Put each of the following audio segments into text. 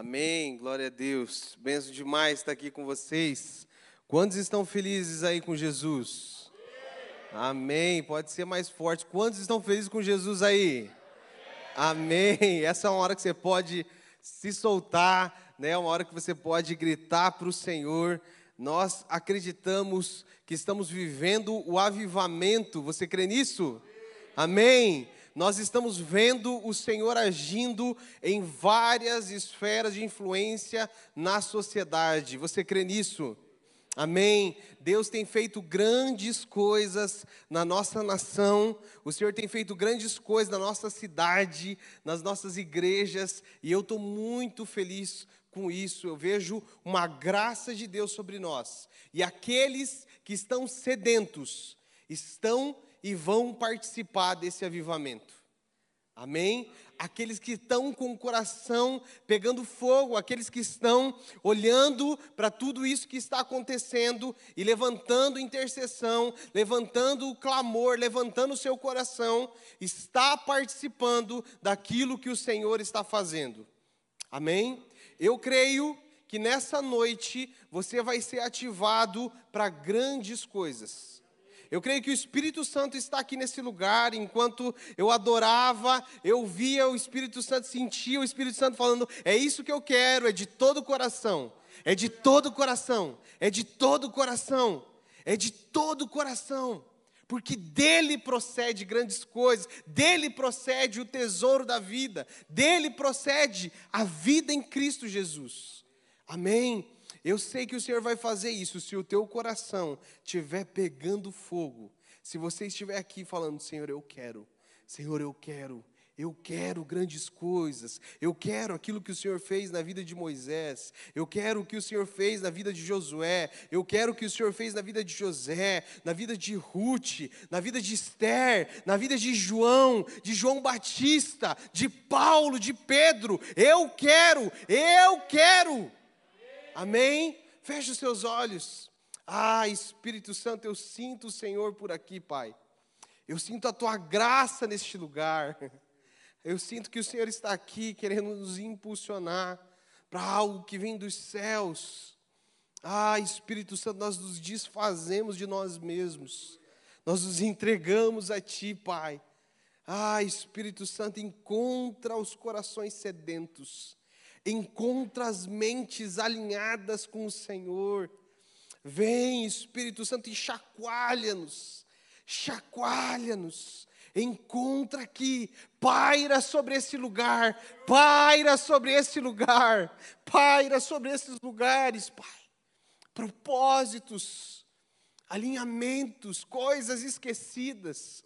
Amém, glória a Deus. Benção demais estar aqui com vocês. Quantos estão felizes aí com Jesus? Amém. Pode ser mais forte. Quantos estão felizes com Jesus aí? Amém. Essa é uma hora que você pode se soltar, né? Uma hora que você pode gritar para o Senhor. Nós acreditamos que estamos vivendo o avivamento. Você crê nisso? Amém nós estamos vendo o Senhor agindo em várias esferas de influência na sociedade. Você crê nisso? Amém. Deus tem feito grandes coisas na nossa nação, o Senhor tem feito grandes coisas na nossa cidade, nas nossas igrejas, e eu estou muito feliz com isso. Eu vejo uma graça de Deus sobre nós, e aqueles que estão sedentos estão e vão participar desse avivamento. Amém? Aqueles que estão com o coração pegando fogo, aqueles que estão olhando para tudo isso que está acontecendo e levantando intercessão, levantando o clamor, levantando o seu coração, está participando daquilo que o Senhor está fazendo. Amém? Eu creio que nessa noite você vai ser ativado para grandes coisas. Eu creio que o Espírito Santo está aqui nesse lugar. Enquanto eu adorava, eu via o Espírito Santo, sentia o Espírito Santo falando: é isso que eu quero, é de todo o coração, é de todo o coração, é de todo o coração, é de todo o coração. Porque dele procede grandes coisas, dele procede o tesouro da vida, dele procede a vida em Cristo Jesus. Amém? Eu sei que o Senhor vai fazer isso se o teu coração estiver pegando fogo. Se você estiver aqui falando, Senhor, eu quero, Senhor, eu quero, eu quero grandes coisas. Eu quero aquilo que o Senhor fez na vida de Moisés. Eu quero o que o Senhor fez na vida de Josué. Eu quero o que o Senhor fez na vida de José, na vida de Ruth, na vida de Esther, na vida de João, de João Batista, de Paulo, de Pedro. Eu quero, eu quero. Amém? Feche os seus olhos. Ah, Espírito Santo, eu sinto o Senhor por aqui, Pai. Eu sinto a tua graça neste lugar. Eu sinto que o Senhor está aqui querendo nos impulsionar para algo que vem dos céus. Ah, Espírito Santo, nós nos desfazemos de nós mesmos. Nós nos entregamos a Ti, Pai. Ah, Espírito Santo, encontra os corações sedentos encontra as mentes alinhadas com o Senhor. Vem, Espírito Santo, e chacoalha-nos, chacoalha-nos. Encontra aqui, paira sobre esse lugar, paira sobre esse lugar, paira sobre esses lugares, Pai. Propósitos, alinhamentos, coisas esquecidas,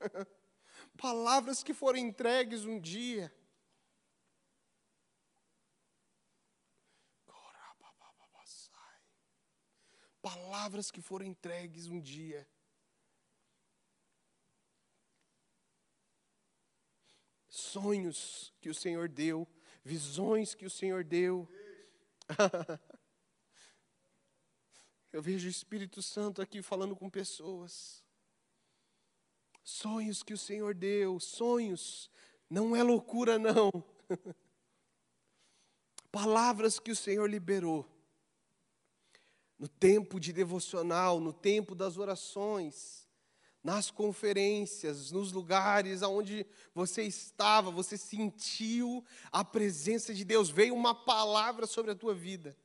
palavras que foram entregues um dia palavras que foram entregues um dia. Sonhos que o Senhor deu, visões que o Senhor deu. Eu vejo o Espírito Santo aqui falando com pessoas. Sonhos que o Senhor deu, sonhos, não é loucura, não. Palavras que o Senhor liberou no tempo de devocional, no tempo das orações, nas conferências, nos lugares aonde você estava, você sentiu a presença de Deus, veio uma palavra sobre a tua vida.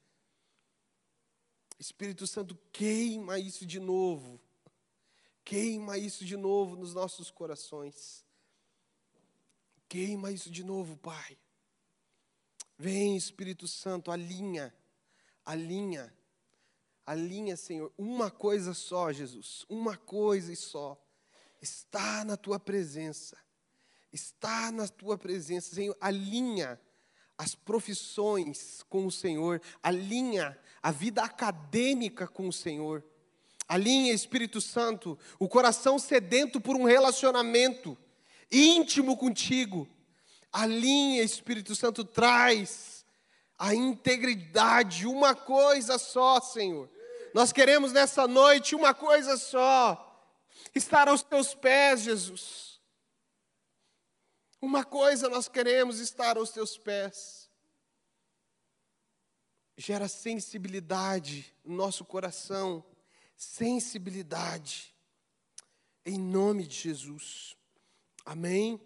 Espírito Santo, queima isso de novo. Queima isso de novo nos nossos corações. Queima isso de novo, Pai. Vem, Espírito Santo, alinha, alinha Alinha, Senhor, uma coisa só, Jesus, uma coisa e só. Está na tua presença. Está na tua presença, Senhor. Alinha as profissões com o Senhor. Alinha a vida acadêmica com o Senhor. Alinha, Espírito Santo, o coração sedento por um relacionamento íntimo contigo. Alinha, Espírito Santo, traz a integridade, uma coisa só, Senhor. Nós queremos nessa noite uma coisa só: estar aos teus pés, Jesus. Uma coisa nós queremos estar aos teus pés. gera sensibilidade no nosso coração, sensibilidade, em nome de Jesus. Amém?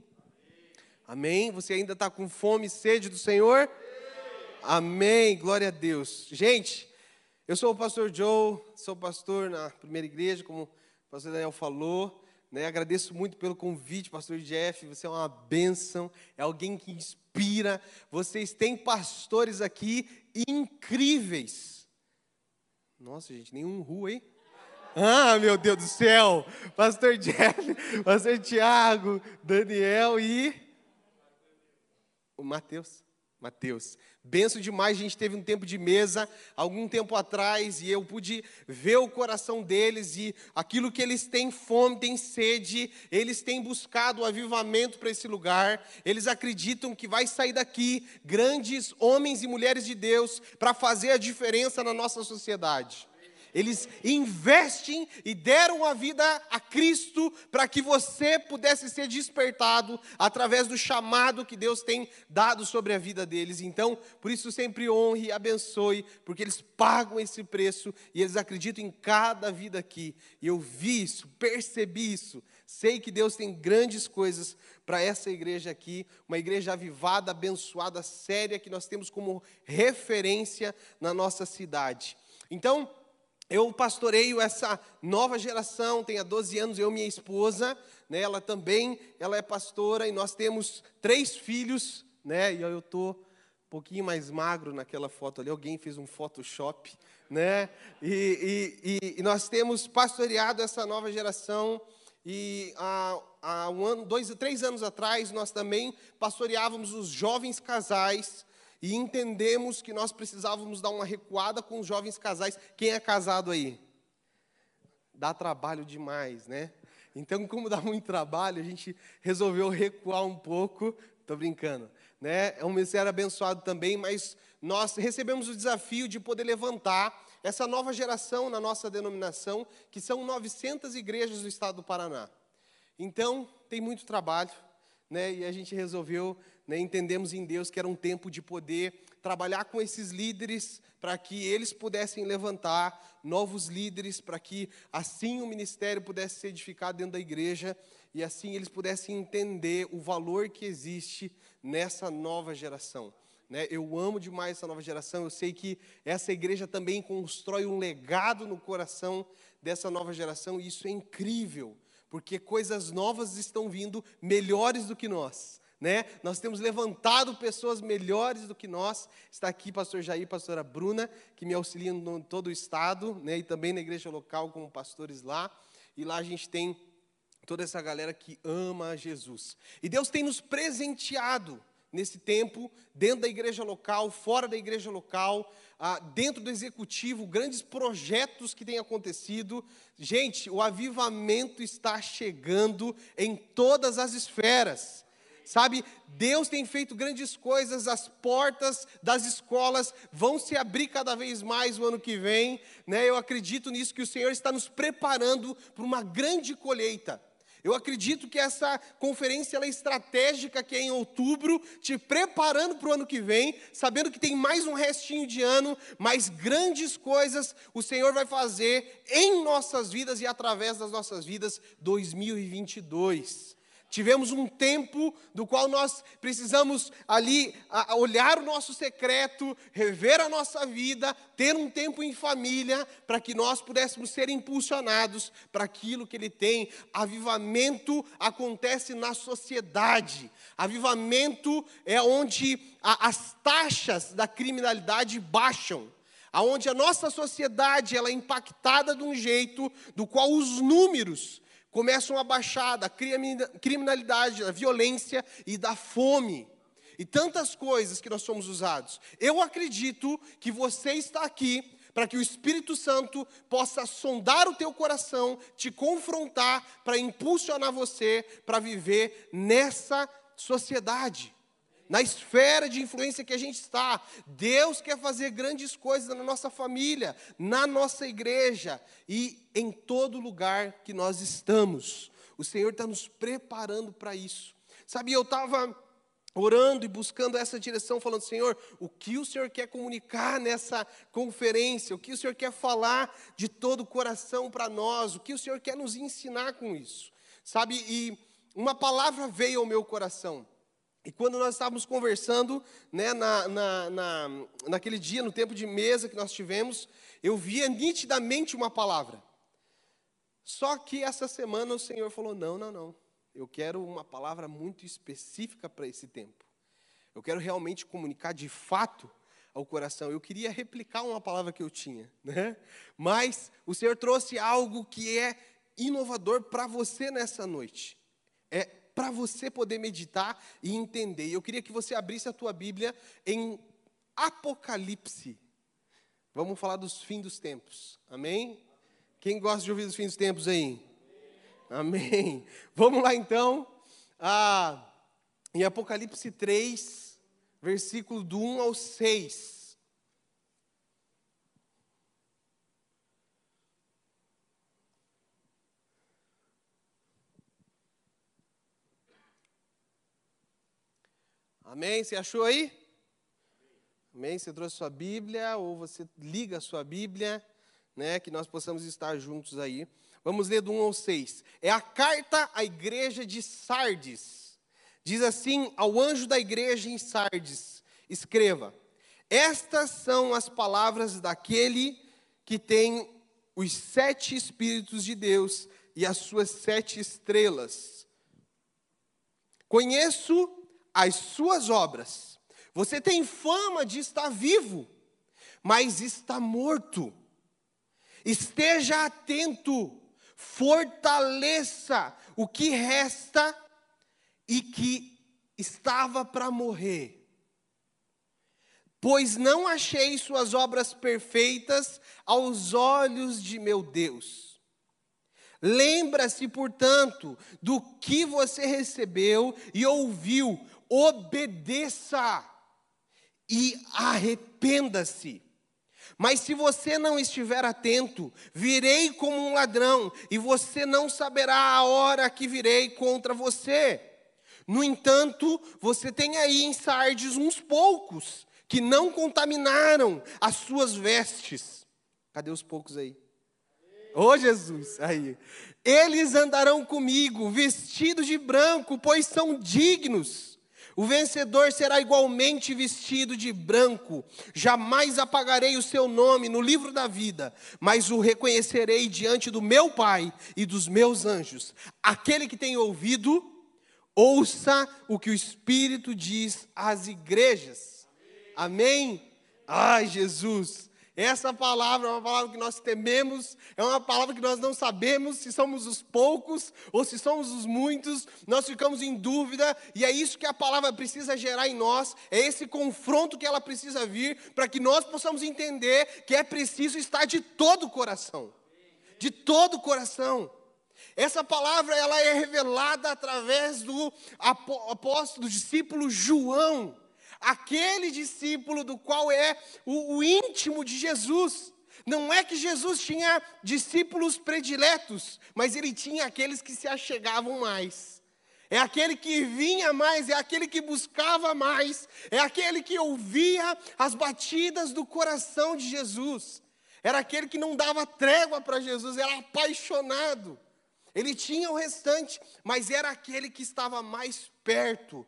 Amém? Você ainda está com fome e sede do Senhor? Amém, glória a Deus. Gente, eu sou o pastor Joe, sou pastor na primeira igreja, como o pastor Daniel falou. Né? Agradeço muito pelo convite, pastor Jeff. Você é uma bênção, é alguém que inspira. Vocês têm pastores aqui incríveis. Nossa, gente, nenhum ru, hein? Ah, meu Deus do céu! Pastor Jeff, pastor Tiago, Daniel e o Mateus. Mateus. Benço demais, a gente teve um tempo de mesa algum tempo atrás e eu pude ver o coração deles e aquilo que eles têm fome, têm sede, eles têm buscado o avivamento para esse lugar. Eles acreditam que vai sair daqui grandes homens e mulheres de Deus para fazer a diferença na nossa sociedade. Eles investem e deram a vida a Cristo para que você pudesse ser despertado através do chamado que Deus tem dado sobre a vida deles. Então, por isso sempre honre e abençoe, porque eles pagam esse preço e eles acreditam em cada vida aqui. E eu vi isso, percebi isso. Sei que Deus tem grandes coisas para essa igreja aqui, uma igreja avivada, abençoada, séria, que nós temos como referência na nossa cidade. Então, eu pastoreio essa nova geração, tenho 12 anos, eu e minha esposa, né, ela também, ela é pastora e nós temos três filhos, né, e eu estou um pouquinho mais magro naquela foto ali, alguém fez um Photoshop, né, e, e, e nós temos pastoreado essa nova geração e há, há um ano, dois, três anos atrás nós também pastoreávamos os jovens casais, e entendemos que nós precisávamos dar uma recuada com os jovens casais. Quem é casado aí? Dá trabalho demais, né? Então, como dá muito trabalho, a gente resolveu recuar um pouco. Estou brincando, né? É um ministério abençoado também, mas nós recebemos o desafio de poder levantar essa nova geração na nossa denominação, que são 900 igrejas do estado do Paraná. Então, tem muito trabalho, né? E a gente resolveu né, entendemos em Deus que era um tempo de poder trabalhar com esses líderes para que eles pudessem levantar novos líderes, para que assim o ministério pudesse ser edificado dentro da igreja e assim eles pudessem entender o valor que existe nessa nova geração. Né? Eu amo demais essa nova geração, eu sei que essa igreja também constrói um legado no coração dessa nova geração e isso é incrível, porque coisas novas estão vindo melhores do que nós né? Nós temos levantado pessoas melhores do que nós. Está aqui pastor Jair, pastora Bruna, que me auxiliam em todo o estado, né? E também na igreja local como pastores lá. E lá a gente tem toda essa galera que ama Jesus. E Deus tem nos presenteado nesse tempo, dentro da igreja local, fora da igreja local, ah, dentro do executivo, grandes projetos que têm acontecido. Gente, o avivamento está chegando em todas as esferas. Sabe, Deus tem feito grandes coisas, as portas das escolas vão se abrir cada vez mais no ano que vem, né? Eu acredito nisso que o Senhor está nos preparando para uma grande colheita. Eu acredito que essa conferência é estratégica que é em outubro, te preparando para o ano que vem, sabendo que tem mais um restinho de ano, mas grandes coisas o Senhor vai fazer em nossas vidas e através das nossas vidas 2022. Tivemos um tempo do qual nós precisamos ali olhar o nosso secreto, rever a nossa vida, ter um tempo em família, para que nós pudéssemos ser impulsionados para aquilo que Ele tem. Avivamento acontece na sociedade. Avivamento é onde as taxas da criminalidade baixam aonde a nossa sociedade ela é impactada de um jeito do qual os números começam a baixar da criminalidade, da violência e da fome. E tantas coisas que nós somos usados. Eu acredito que você está aqui para que o Espírito Santo possa sondar o teu coração, te confrontar, para impulsionar você para viver nessa sociedade na esfera de influência que a gente está. Deus quer fazer grandes coisas na nossa família, na nossa igreja e em todo lugar que nós estamos. O Senhor está nos preparando para isso. Sabe, eu estava orando e buscando essa direção, falando: Senhor, o que o Senhor quer comunicar nessa conferência? O que o Senhor quer falar de todo o coração para nós? O que o Senhor quer nos ensinar com isso? Sabe, e uma palavra veio ao meu coração. E quando nós estávamos conversando, né, na, na, na, naquele dia, no tempo de mesa que nós tivemos, eu via nitidamente uma palavra. Só que essa semana o Senhor falou: não, não, não. Eu quero uma palavra muito específica para esse tempo. Eu quero realmente comunicar de fato ao coração. Eu queria replicar uma palavra que eu tinha, né? Mas o Senhor trouxe algo que é inovador para você nessa noite. É para você poder meditar e entender. Eu queria que você abrisse a tua Bíblia em Apocalipse. Vamos falar dos fins dos tempos. Amém? Quem gosta de ouvir dos fins dos tempos aí? Amém. Vamos lá então. Ah, em Apocalipse 3, versículo do 1 ao 6. Amém? Você achou aí? Amém? Você trouxe sua Bíblia ou você liga a sua Bíblia, né? Que nós possamos estar juntos aí. Vamos ler do 1 ao 6. É a carta à igreja de Sardes. Diz assim ao anjo da igreja em Sardes: Escreva: Estas são as palavras daquele que tem os sete Espíritos de Deus e as suas sete estrelas. Conheço as suas obras. Você tem fama de estar vivo, mas está morto. Esteja atento fortaleça o que resta e que estava para morrer. Pois não achei suas obras perfeitas aos olhos de meu Deus. Lembra-se, portanto, do que você recebeu e ouviu, obedeça e arrependa-se. Mas se você não estiver atento, virei como um ladrão, e você não saberá a hora que virei contra você. No entanto, você tem aí em Sardes uns poucos que não contaminaram as suas vestes. Cadê os poucos aí? Ô oh, Jesus, aí. Eles andarão comigo, vestidos de branco, pois são dignos. O vencedor será igualmente vestido de branco. Jamais apagarei o seu nome no livro da vida, mas o reconhecerei diante do meu Pai e dos meus anjos. Aquele que tem ouvido, ouça o que o Espírito diz às igrejas. Amém? Ai, Jesus. Essa palavra é uma palavra que nós tememos, é uma palavra que nós não sabemos se somos os poucos ou se somos os muitos, nós ficamos em dúvida, e é isso que a palavra precisa gerar em nós, é esse confronto que ela precisa vir, para que nós possamos entender que é preciso estar de todo o coração. De todo o coração. Essa palavra ela é revelada através do apóstolo, do discípulo João aquele discípulo do qual é o, o íntimo de Jesus. Não é que Jesus tinha discípulos prediletos, mas ele tinha aqueles que se achegavam mais. É aquele que vinha mais, é aquele que buscava mais, é aquele que ouvia as batidas do coração de Jesus. Era aquele que não dava trégua para Jesus, era apaixonado. Ele tinha o restante, mas era aquele que estava mais perto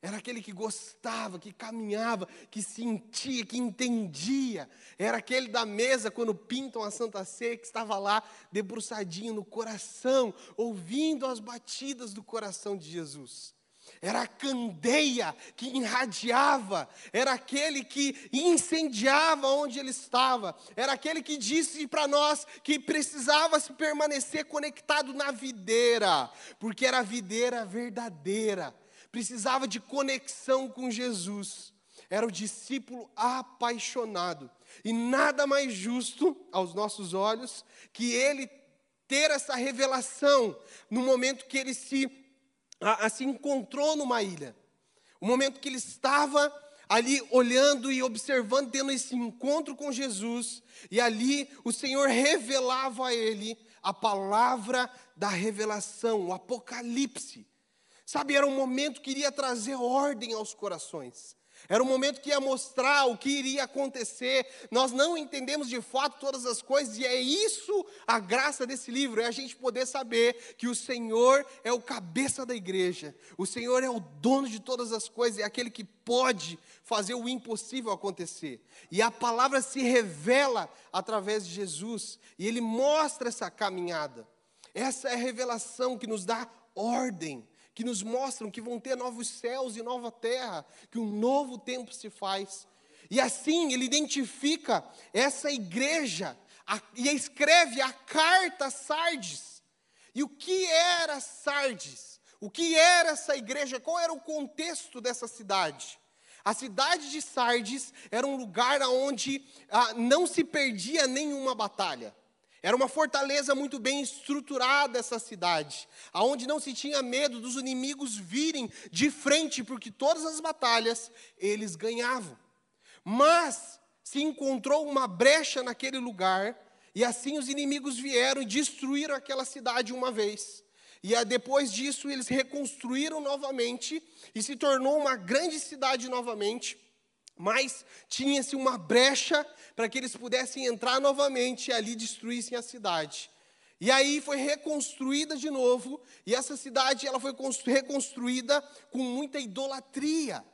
era aquele que gostava, que caminhava, que sentia, que entendia. Era aquele da mesa, quando pintam a Santa Ceia, que estava lá, debruçadinho no coração, ouvindo as batidas do coração de Jesus. Era a candeia que irradiava, era aquele que incendiava onde ele estava, era aquele que disse para nós que precisava se permanecer conectado na videira, porque era a videira verdadeira precisava de conexão com Jesus. Era o discípulo apaixonado. E nada mais justo aos nossos olhos que ele ter essa revelação no momento que ele se, a, a, se encontrou numa ilha. O momento que ele estava ali olhando e observando, tendo esse encontro com Jesus, e ali o Senhor revelava a ele a palavra da revelação, o Apocalipse. Sabe, era um momento que iria trazer ordem aos corações. Era um momento que ia mostrar o que iria acontecer. Nós não entendemos de fato todas as coisas, e é isso a graça desse livro: é a gente poder saber que o Senhor é o cabeça da igreja, o Senhor é o dono de todas as coisas, é aquele que pode fazer o impossível acontecer. E a palavra se revela através de Jesus, e ele mostra essa caminhada. Essa é a revelação que nos dá ordem que nos mostram que vão ter novos céus e nova terra, que um novo tempo se faz. E assim ele identifica essa igreja a, e escreve a carta a Sardes. E o que era Sardes? O que era essa igreja? Qual era o contexto dessa cidade? A cidade de Sardes era um lugar onde ah, não se perdia nenhuma batalha. Era uma fortaleza muito bem estruturada essa cidade, aonde não se tinha medo dos inimigos virem de frente, porque todas as batalhas eles ganhavam. Mas se encontrou uma brecha naquele lugar, e assim os inimigos vieram e destruíram aquela cidade uma vez. E depois disso eles reconstruíram novamente e se tornou uma grande cidade novamente mas tinha-se uma brecha para que eles pudessem entrar novamente e ali destruíssem a cidade. E aí foi reconstruída de novo, e essa cidade ela foi reconstruída com muita idolatria.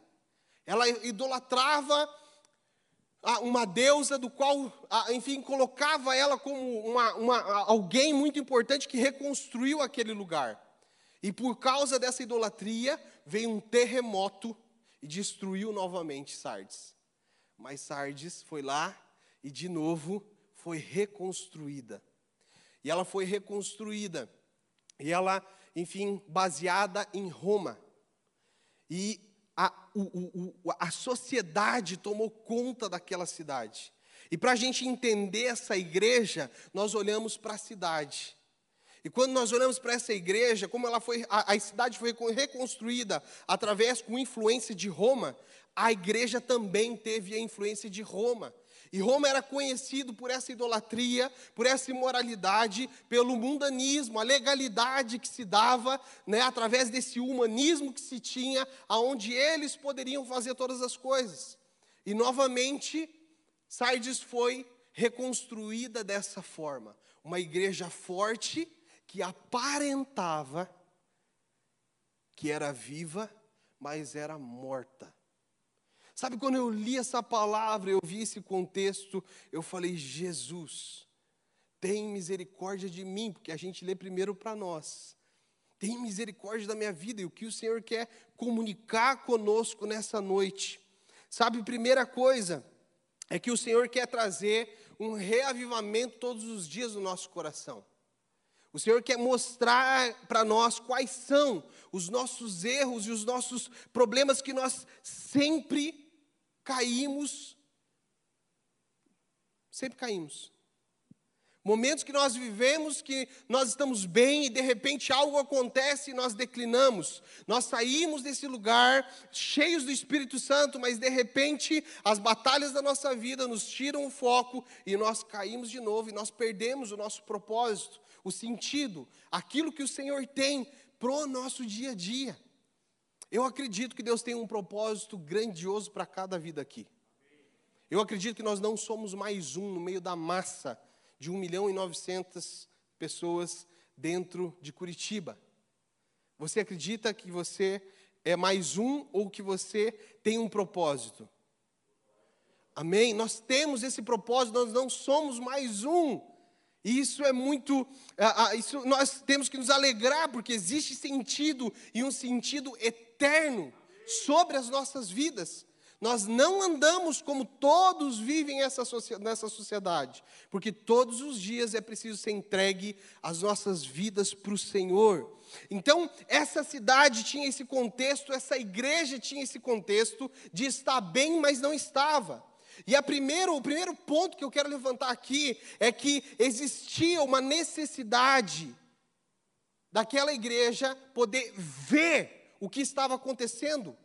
Ela idolatrava uma deusa do qual, enfim, colocava ela como uma, uma, alguém muito importante que reconstruiu aquele lugar. E por causa dessa idolatria, veio um terremoto e destruiu novamente Sardes. Mas Sardes foi lá e de novo foi reconstruída. E ela foi reconstruída. E ela, enfim, baseada em Roma. E a, o, o, a sociedade tomou conta daquela cidade. E para a gente entender essa igreja, nós olhamos para a cidade. E quando nós olhamos para essa igreja, como ela foi, a, a, cidade foi reconstruída através com influência de Roma, a igreja também teve a influência de Roma. E Roma era conhecido por essa idolatria, por essa imoralidade, pelo mundanismo, a legalidade que se dava, né, através desse humanismo que se tinha, aonde eles poderiam fazer todas as coisas. E novamente, Sardes foi reconstruída dessa forma, uma igreja forte que aparentava que era viva, mas era morta. Sabe, quando eu li essa palavra, eu vi esse contexto, eu falei: Jesus, tem misericórdia de mim, porque a gente lê primeiro para nós. Tem misericórdia da minha vida e o que o Senhor quer comunicar conosco nessa noite. Sabe, primeira coisa é que o Senhor quer trazer um reavivamento todos os dias no nosso coração. O Senhor quer mostrar para nós quais são os nossos erros e os nossos problemas que nós sempre caímos. Sempre caímos. Momentos que nós vivemos que nós estamos bem e de repente algo acontece e nós declinamos. Nós saímos desse lugar cheios do Espírito Santo, mas de repente as batalhas da nossa vida nos tiram o foco e nós caímos de novo e nós perdemos o nosso propósito o sentido, aquilo que o Senhor tem pro nosso dia a dia. Eu acredito que Deus tem um propósito grandioso para cada vida aqui. Eu acredito que nós não somos mais um no meio da massa de 1 milhão e 900 pessoas dentro de Curitiba. Você acredita que você é mais um ou que você tem um propósito? Amém? Nós temos esse propósito, nós não somos mais um. E isso é muito, isso nós temos que nos alegrar, porque existe sentido e um sentido eterno sobre as nossas vidas. Nós não andamos como todos vivem nessa sociedade, porque todos os dias é preciso ser entregue as nossas vidas para o Senhor. Então, essa cidade tinha esse contexto, essa igreja tinha esse contexto de estar bem, mas não estava. E a primeiro, o primeiro ponto que eu quero levantar aqui é que existia uma necessidade daquela igreja poder ver o que estava acontecendo.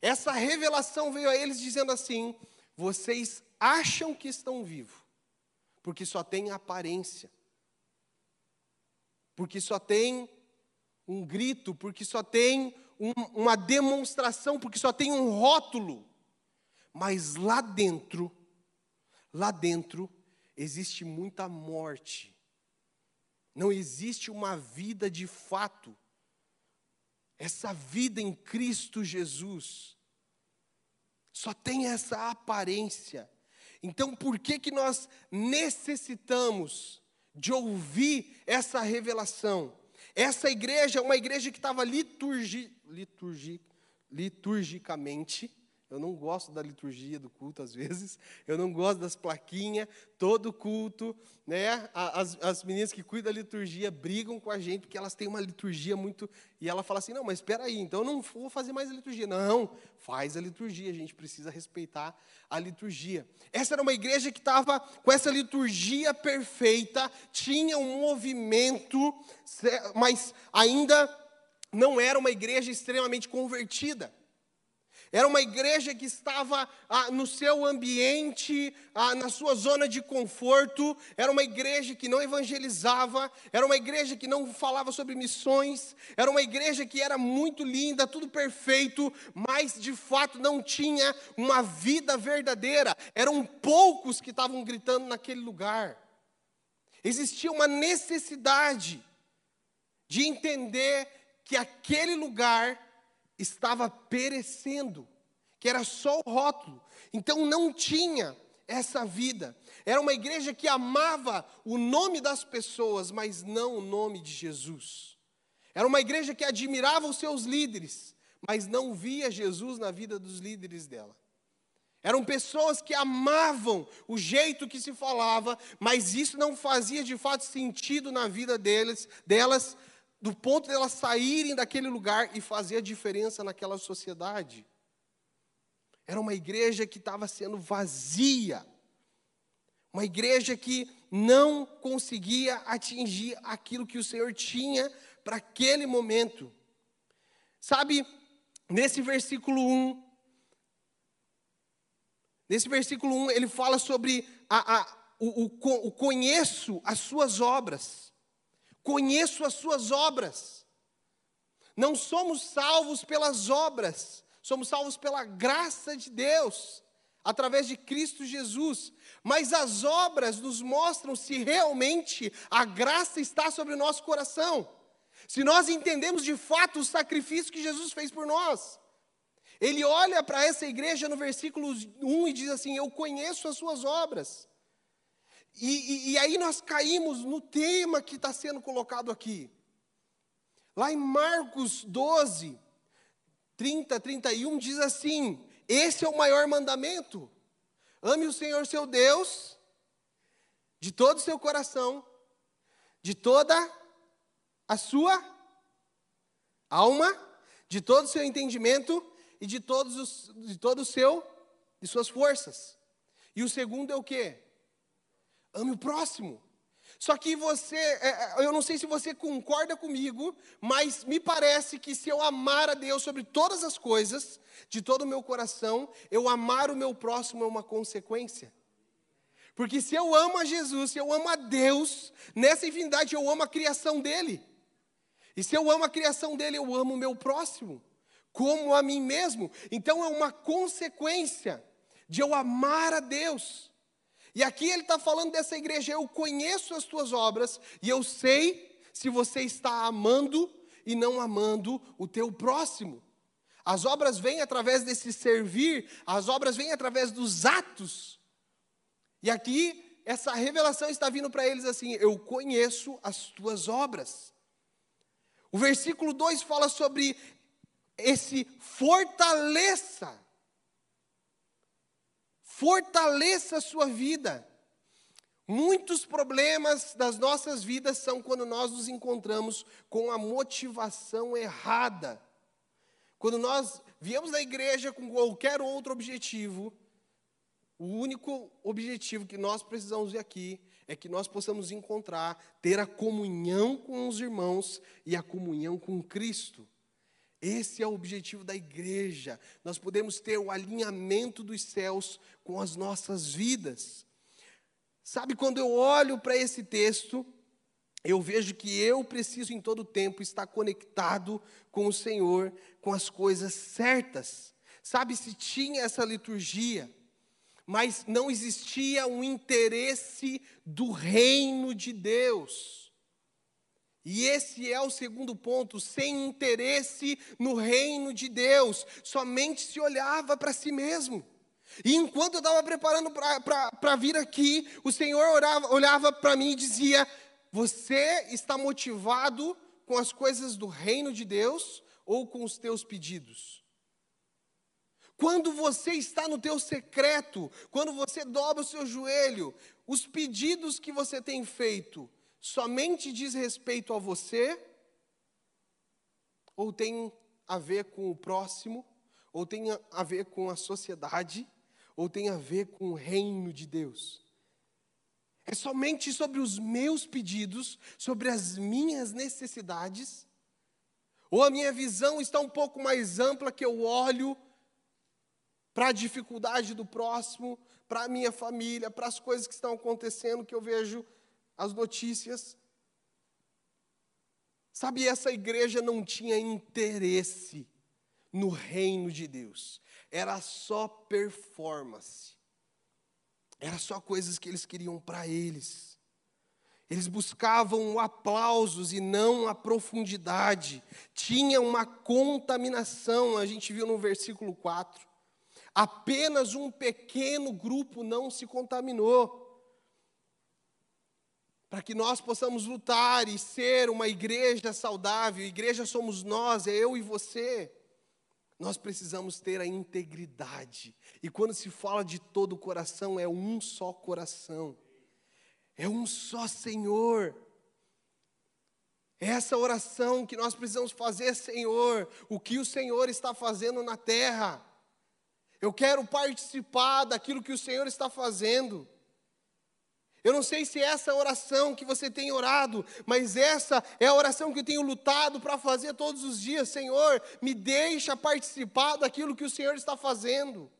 Essa revelação veio a eles dizendo assim: vocês acham que estão vivos, porque só tem aparência, porque só tem um grito, porque só tem um, uma demonstração, porque só tem um rótulo. Mas lá dentro, lá dentro, existe muita morte. Não existe uma vida de fato. Essa vida em Cristo Jesus só tem essa aparência. Então, por que que nós necessitamos de ouvir essa revelação? Essa igreja é uma igreja que estava liturgi, liturgi, liturgicamente eu não gosto da liturgia do culto às vezes. Eu não gosto das plaquinhas. Todo culto, né? As, as meninas que cuidam da liturgia brigam com a gente porque elas têm uma liturgia muito. E ela fala assim: não, mas espera aí, então eu não vou fazer mais a liturgia. Não, faz a liturgia. A gente precisa respeitar a liturgia. Essa era uma igreja que estava com essa liturgia perfeita, tinha um movimento, mas ainda não era uma igreja extremamente convertida. Era uma igreja que estava ah, no seu ambiente, ah, na sua zona de conforto. Era uma igreja que não evangelizava. Era uma igreja que não falava sobre missões. Era uma igreja que era muito linda, tudo perfeito, mas de fato não tinha uma vida verdadeira. Eram poucos que estavam gritando naquele lugar. Existia uma necessidade de entender que aquele lugar estava perecendo, que era só o rótulo. Então não tinha essa vida. Era uma igreja que amava o nome das pessoas, mas não o nome de Jesus. Era uma igreja que admirava os seus líderes, mas não via Jesus na vida dos líderes dela. Eram pessoas que amavam o jeito que se falava, mas isso não fazia de fato sentido na vida deles, delas, do ponto de elas saírem daquele lugar e fazer a diferença naquela sociedade. Era uma igreja que estava sendo vazia, uma igreja que não conseguia atingir aquilo que o Senhor tinha para aquele momento. Sabe, nesse versículo 1, nesse versículo 1, ele fala sobre a, a, o, o, o conheço as suas obras conheço as suas obras. Não somos salvos pelas obras, somos salvos pela graça de Deus, através de Cristo Jesus. Mas as obras nos mostram se realmente a graça está sobre o nosso coração. Se nós entendemos de fato o sacrifício que Jesus fez por nós. Ele olha para essa igreja no versículo 1 e diz assim: Eu conheço as suas obras. E, e, e aí nós caímos no tema que está sendo colocado aqui. Lá em Marcos 12, 30, 31, diz assim: Esse é o maior mandamento. Ame o Senhor seu Deus de todo o seu coração, de toda a sua alma, de todo o seu entendimento e de, todos os, de todo o seu, de suas forças. E o segundo é o quê? Ame o próximo. Só que você, é, é, eu não sei se você concorda comigo, mas me parece que se eu amar a Deus sobre todas as coisas, de todo o meu coração, eu amar o meu próximo é uma consequência. Porque se eu amo a Jesus, se eu amo a Deus, nessa infinidade eu amo a criação dele. E se eu amo a criação dele, eu amo o meu próximo, como a mim mesmo. Então é uma consequência de eu amar a Deus. E aqui ele está falando dessa igreja: eu conheço as tuas obras e eu sei se você está amando e não amando o teu próximo. As obras vêm através desse servir, as obras vêm através dos atos. E aqui essa revelação está vindo para eles assim: eu conheço as tuas obras. O versículo 2 fala sobre esse fortaleça Fortaleça a sua vida. Muitos problemas das nossas vidas são quando nós nos encontramos com a motivação errada. Quando nós viemos da igreja com qualquer outro objetivo, o único objetivo que nós precisamos ver aqui é que nós possamos encontrar, ter a comunhão com os irmãos e a comunhão com Cristo. Esse é o objetivo da igreja. Nós podemos ter o alinhamento dos céus com as nossas vidas. Sabe, quando eu olho para esse texto, eu vejo que eu preciso em todo tempo estar conectado com o Senhor, com as coisas certas. Sabe, se tinha essa liturgia, mas não existia um interesse do reino de Deus. E esse é o segundo ponto, sem interesse no reino de Deus, somente se olhava para si mesmo. E enquanto eu estava preparando para vir aqui, o Senhor orava, olhava para mim e dizia: você está motivado com as coisas do reino de Deus ou com os teus pedidos? Quando você está no teu secreto, quando você dobra o seu joelho, os pedidos que você tem feito somente diz respeito a você ou tem a ver com o próximo, ou tem a ver com a sociedade, ou tem a ver com o reino de Deus? É somente sobre os meus pedidos, sobre as minhas necessidades? Ou a minha visão está um pouco mais ampla que eu olho para a dificuldade do próximo, para a minha família, para as coisas que estão acontecendo, que eu vejo as notícias? Sabe, essa igreja não tinha interesse no reino de Deus, era só performance. Era só coisas que eles queriam para eles. Eles buscavam aplausos e não a profundidade. Tinha uma contaminação, a gente viu no versículo 4. Apenas um pequeno grupo não se contaminou. Para que nós possamos lutar e ser uma igreja saudável, igreja somos nós, é eu e você. Nós precisamos ter a integridade. E quando se fala de todo o coração, é um só coração. É um só Senhor. É essa oração que nós precisamos fazer, Senhor, o que o Senhor está fazendo na terra. Eu quero participar daquilo que o Senhor está fazendo. Eu não sei se é essa oração que você tem orado, mas essa é a oração que eu tenho lutado para fazer todos os dias. Senhor, me deixa participar daquilo que o Senhor está fazendo.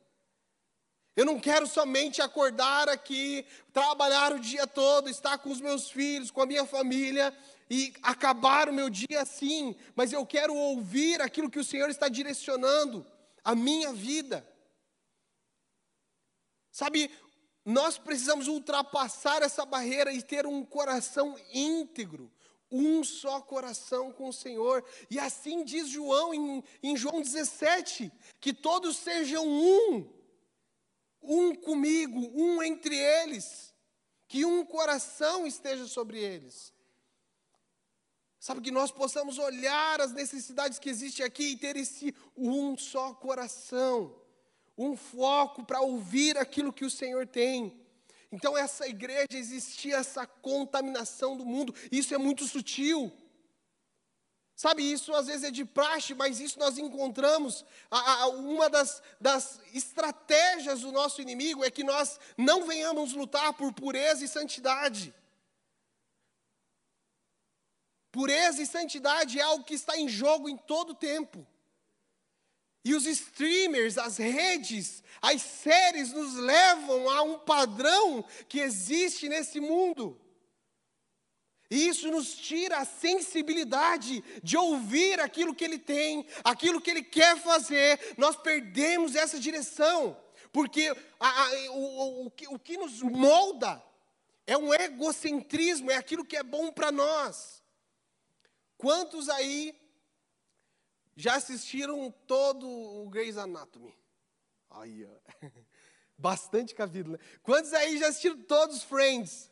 Eu não quero somente acordar aqui, trabalhar o dia todo, estar com os meus filhos, com a minha família e acabar o meu dia assim, mas eu quero ouvir aquilo que o Senhor está direcionando a minha vida. Sabe, nós precisamos ultrapassar essa barreira e ter um coração íntegro, um só coração com o Senhor. E assim diz João em, em João 17: que todos sejam um, um comigo, um entre eles, que um coração esteja sobre eles. Sabe, que nós possamos olhar as necessidades que existem aqui e ter esse um só coração um foco para ouvir aquilo que o Senhor tem. Então, essa igreja existia essa contaminação do mundo, isso é muito sutil. Sabe, isso às vezes é de praxe, mas isso nós encontramos. A, a, uma das, das estratégias do nosso inimigo é que nós não venhamos lutar por pureza e santidade. Pureza e santidade é algo que está em jogo em todo o tempo. E os streamers, as redes, as séries nos levam a um padrão que existe nesse mundo. E isso nos tira a sensibilidade de ouvir aquilo que ele tem, aquilo que ele quer fazer. Nós perdemos essa direção, porque a, a, o, o, o, o que nos molda é um egocentrismo, é aquilo que é bom para nós. Quantos aí já assistiram todo o Grey's Anatomy? Aí, ó. Bastante capítulo. Né? Quantos aí já assistiram todos os Friends?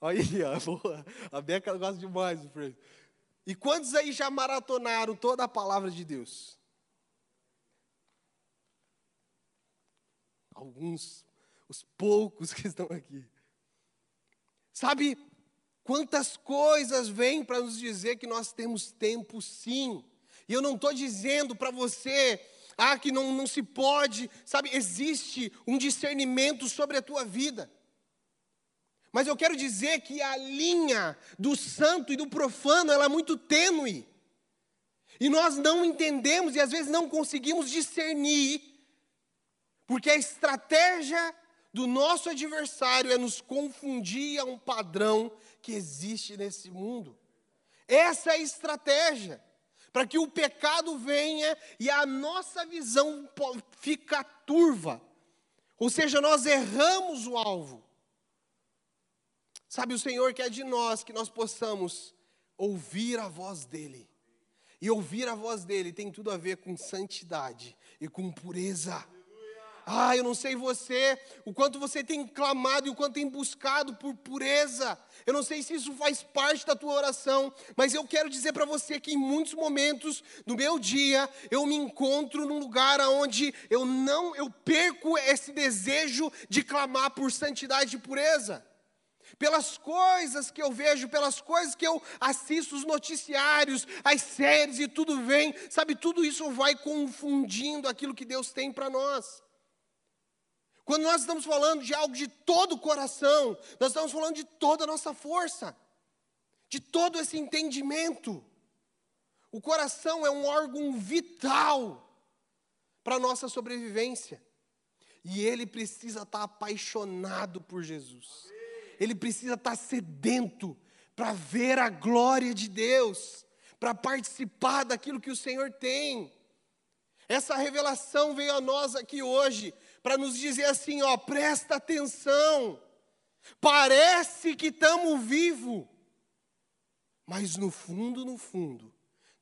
Aí, ó, boa. A Beca gosta demais do Friends. E quantos aí já maratonaram toda a palavra de Deus? Alguns, os poucos que estão aqui. Sabe, Quantas coisas vêm para nos dizer que nós temos tempo sim. E eu não estou dizendo para você, ah, que não, não se pode, sabe, existe um discernimento sobre a tua vida. Mas eu quero dizer que a linha do santo e do profano, ela é muito tênue. E nós não entendemos e às vezes não conseguimos discernir, porque a estratégia do nosso adversário é nos confundir a um padrão que existe nesse mundo. Essa é a estratégia para que o pecado venha e a nossa visão fica turva. Ou seja, nós erramos o alvo. Sabe, o Senhor quer de nós que nós possamos ouvir a voz dEle. E ouvir a voz dEle tem tudo a ver com santidade e com pureza. Ah, eu não sei você, o quanto você tem clamado e o quanto tem buscado por pureza. Eu não sei se isso faz parte da tua oração, mas eu quero dizer para você que em muitos momentos do meu dia eu me encontro num lugar onde eu não, eu perco esse desejo de clamar por santidade e pureza pelas coisas que eu vejo, pelas coisas que eu assisto os noticiários, as séries e tudo vem, sabe, tudo isso vai confundindo aquilo que Deus tem para nós. Quando nós estamos falando de algo de todo o coração, nós estamos falando de toda a nossa força, de todo esse entendimento. O coração é um órgão vital para a nossa sobrevivência. E ele precisa estar apaixonado por Jesus. Ele precisa estar sedento para ver a glória de Deus, para participar daquilo que o Senhor tem. Essa revelação veio a nós aqui hoje para nos dizer assim, ó, presta atenção. Parece que estamos vivos, mas no fundo, no fundo,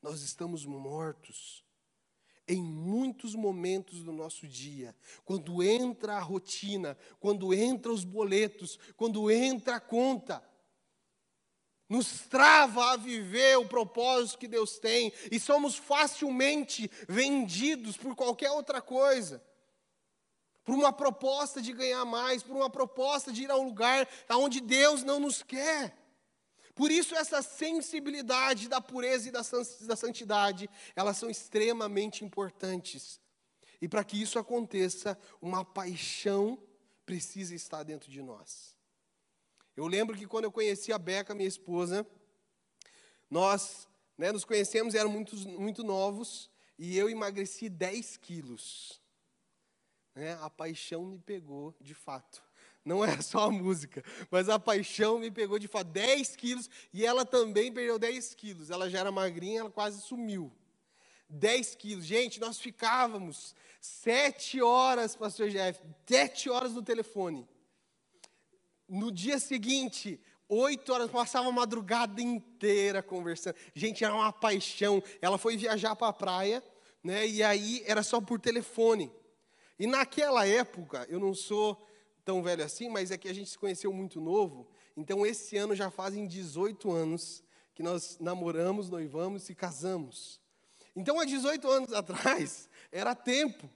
nós estamos mortos. Em muitos momentos do nosso dia, quando entra a rotina, quando entra os boletos, quando entra a conta, nos trava a viver o propósito que Deus tem e somos facilmente vendidos por qualquer outra coisa por uma proposta de ganhar mais, por uma proposta de ir a um lugar aonde Deus não nos quer. Por isso, essa sensibilidade da pureza e da santidade, elas são extremamente importantes. E para que isso aconteça, uma paixão precisa estar dentro de nós. Eu lembro que quando eu conheci a Beca, minha esposa, nós né, nos conhecemos, eram muito, muito novos, e eu emagreci 10 quilos né, a paixão me pegou de fato. Não é só a música, mas a paixão me pegou de fato. 10 quilos e ela também perdeu 10 quilos. Ela já era magrinha, ela quase sumiu. 10 quilos. Gente, nós ficávamos sete horas, pastor Jeff, sete horas no telefone. No dia seguinte, oito horas, passava a madrugada inteira conversando. Gente, era uma paixão. Ela foi viajar para a praia, né? E aí era só por telefone. E naquela época, eu não sou tão velho assim, mas é que a gente se conheceu muito novo. Então, esse ano já fazem 18 anos que nós namoramos, noivamos e casamos. Então, há 18 anos atrás, era tempo.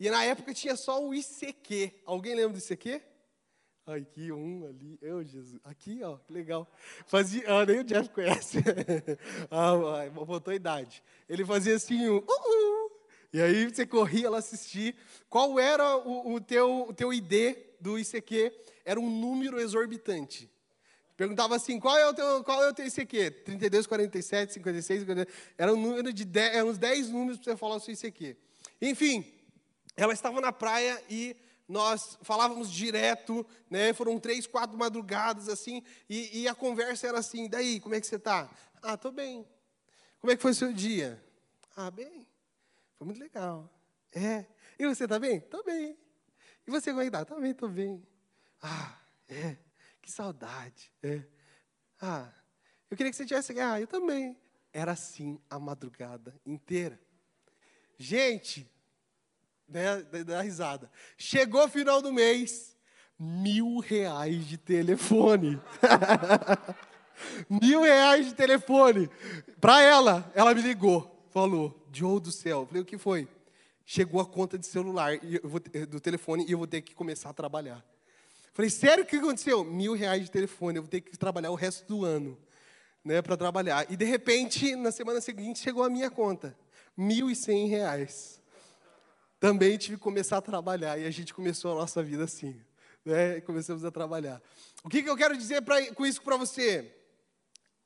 E na época tinha só o ICQ. Alguém lembra do ICQ? Aqui, um ali, eu, Jesus. Aqui, ó, que legal. Fazia, ah, nem o Jeff conhece. ah, botou a idade. Ele fazia assim, um, uh, uh, e aí você corria lá assistir. Qual era o, o, teu, o teu ID do ICQ? Era um número exorbitante. Perguntava assim, qual é o teu, qual é o teu ICQ? 32, 47, 56, 50, era um número de 10, eram uns 10 números para você falar o seu ICQ. Enfim, ela estava na praia e nós falávamos direto, né? Foram três, quatro madrugadas assim, e, e a conversa era assim: daí, como é que você está? Ah, tô bem. Como é que foi o seu dia? Ah, bem. Foi muito legal. É. E você tá bem? Tô bem. E você como é que tá? Também tô bem. Ah, é. Que saudade. É. Ah, eu queria que você tivesse. Ah, eu também. Era assim a madrugada inteira. Gente, né, da risada. Chegou o final do mês, mil reais de telefone. mil reais de telefone. Para ela, ela me ligou, falou: Joe do céu. falei, o que foi? Chegou a conta de celular vou, do telefone e eu vou ter que começar a trabalhar. Falei, sério, o que aconteceu? Mil reais de telefone, eu vou ter que trabalhar o resto do ano, né, para trabalhar. E de repente, na semana seguinte, chegou a minha conta, mil e cem reais. Também tive que começar a trabalhar e a gente começou a nossa vida assim, né, começamos a trabalhar. O que, que eu quero dizer pra, com isso para você?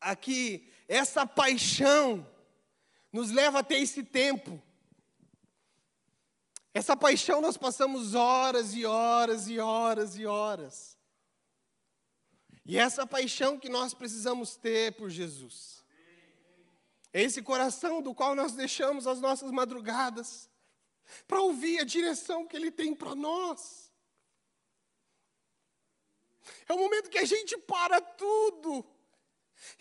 Aqui, essa paixão nos leva a ter esse tempo. Essa paixão nós passamos horas e horas e horas e horas. E essa paixão que nós precisamos ter por Jesus. É esse coração do qual nós deixamos as nossas madrugadas para ouvir a direção que Ele tem para nós. É o momento que a gente para tudo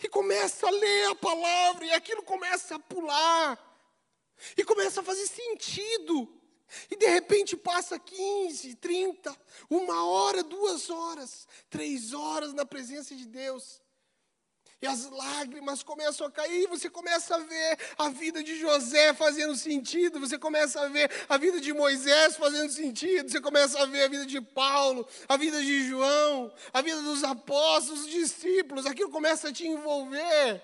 e começa a ler a palavra, e aquilo começa a pular, e começa a fazer sentido. E de repente passa 15, 30, uma hora, duas horas, três horas na presença de Deus. E as lágrimas começam a cair, você começa a ver a vida de José fazendo sentido, você começa a ver a vida de Moisés fazendo sentido, você começa a ver a vida de Paulo, a vida de João, a vida dos apóstolos, dos discípulos, aquilo começa a te envolver.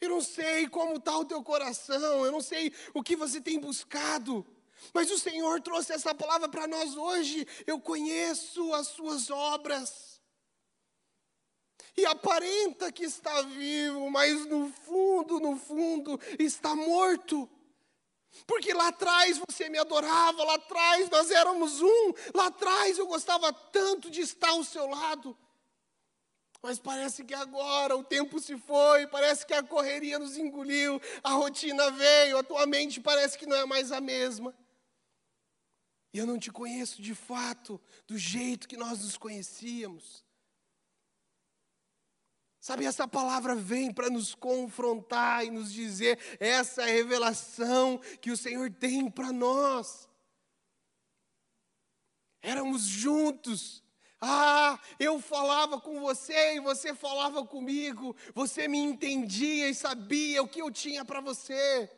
Eu não sei como está o teu coração, eu não sei o que você tem buscado, mas o Senhor trouxe essa palavra para nós hoje. Eu conheço as suas obras e aparenta que está vivo, mas no fundo, no fundo, está morto. Porque lá atrás você me adorava, lá atrás nós éramos um, lá atrás eu gostava tanto de estar ao seu lado. Mas parece que agora o tempo se foi, parece que a correria nos engoliu, a rotina veio, a tua mente parece que não é mais a mesma. E eu não te conheço de fato, do jeito que nós nos conhecíamos. Sabe, essa palavra vem para nos confrontar e nos dizer essa é revelação que o Senhor tem para nós. Éramos juntos. Ah, eu falava com você e você falava comigo. Você me entendia e sabia o que eu tinha para você.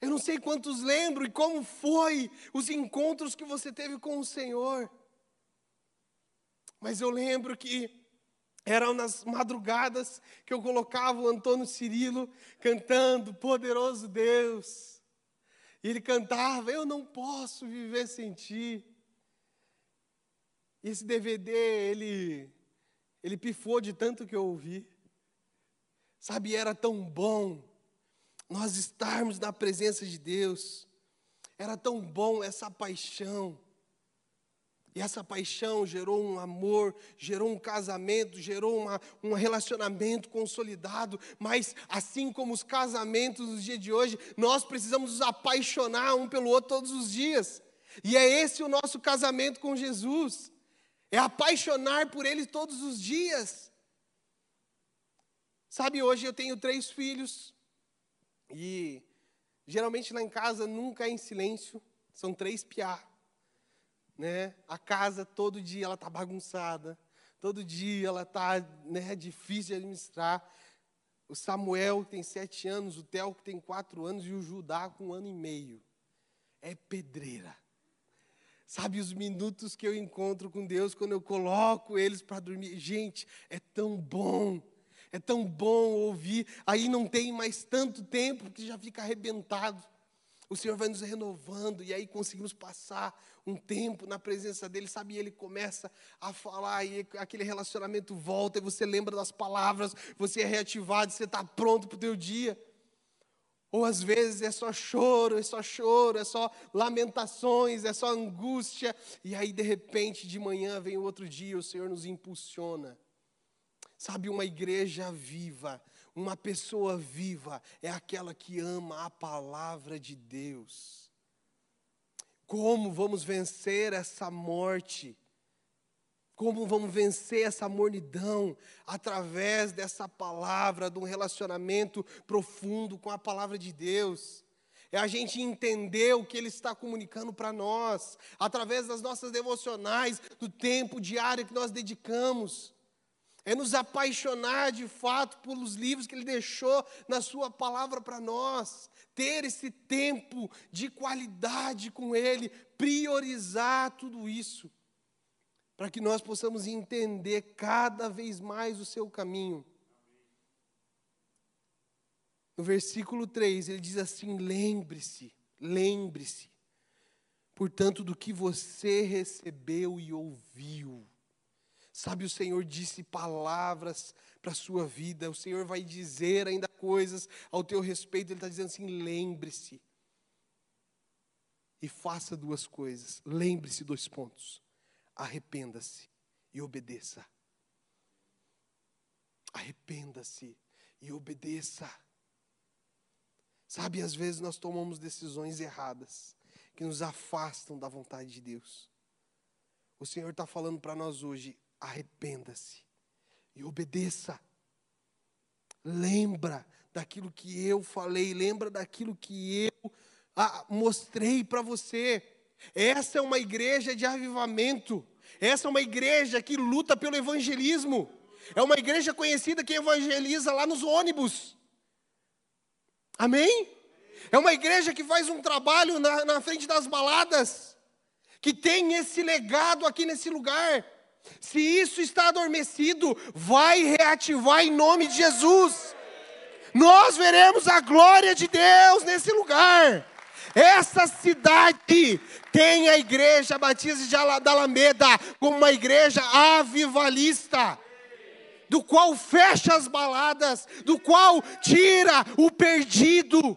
Eu não sei quantos lembram e como foi os encontros que você teve com o Senhor. Mas eu lembro que eram nas madrugadas que eu colocava o Antônio Cirilo cantando Poderoso Deus. E ele cantava, Eu não posso viver sem ti. E esse DVD, ele, ele pifou de tanto que eu ouvi. Sabe, era tão bom nós estarmos na presença de Deus. Era tão bom essa paixão. E essa paixão gerou um amor, gerou um casamento, gerou uma, um relacionamento consolidado. Mas, assim como os casamentos dos dias de hoje, nós precisamos nos apaixonar um pelo outro todos os dias. E é esse o nosso casamento com Jesus. É apaixonar por Ele todos os dias. Sabe, hoje eu tenho três filhos. E geralmente lá em casa nunca é em silêncio. São três piá né? A casa todo dia ela tá bagunçada, todo dia ela tá, né, difícil de administrar. O Samuel tem sete anos, o Theo que tem quatro anos e o Judá com um ano e meio. É pedreira. Sabe os minutos que eu encontro com Deus quando eu coloco eles para dormir? Gente, é tão bom. É tão bom ouvir. Aí não tem mais tanto tempo que já fica arrebentado. O Senhor vai nos renovando e aí conseguimos passar um tempo na presença dele, sabe? E ele começa a falar e aquele relacionamento volta e você lembra das palavras, você é reativado, você está pronto para o teu dia. Ou às vezes é só choro, é só choro, é só lamentações, é só angústia. E aí, de repente, de manhã vem o outro dia, o Senhor nos impulsiona. Sabe, uma igreja viva, uma pessoa viva é aquela que ama a palavra de Deus. Como vamos vencer essa morte? Como vamos vencer essa mornidão? Através dessa palavra, de um relacionamento profundo com a palavra de Deus. É a gente entender o que Ele está comunicando para nós, através das nossas devocionais, do tempo diário que nós dedicamos é nos apaixonar de fato pelos livros que Ele deixou na Sua palavra para nós, ter esse tempo de qualidade com Ele, priorizar tudo isso, para que nós possamos entender cada vez mais o Seu caminho. No versículo 3, ele diz assim: lembre-se, lembre-se, portanto, do que você recebeu e ouviu Sabe, o Senhor disse palavras para a sua vida, o Senhor vai dizer ainda coisas ao teu respeito, Ele está dizendo assim: lembre-se. e faça duas coisas. Lembre-se dois pontos. Arrependa-se e obedeça. Arrependa-se e obedeça. Sabe, às vezes nós tomamos decisões erradas que nos afastam da vontade de Deus. O Senhor está falando para nós hoje: arrependa-se e obedeça. Lembra daquilo que eu falei, lembra daquilo que eu ah, mostrei para você. Essa é uma igreja de avivamento. Essa é uma igreja que luta pelo evangelismo. É uma igreja conhecida que evangeliza lá nos ônibus. Amém? É uma igreja que faz um trabalho na, na frente das baladas, que tem esse legado aqui nesse lugar. Se isso está adormecido, vai reativar em nome de Jesus. Nós veremos a glória de Deus nesse lugar. Essa cidade tem a igreja Batista da Alameda como uma igreja avivalista do qual fecha as baladas, do qual tira o perdido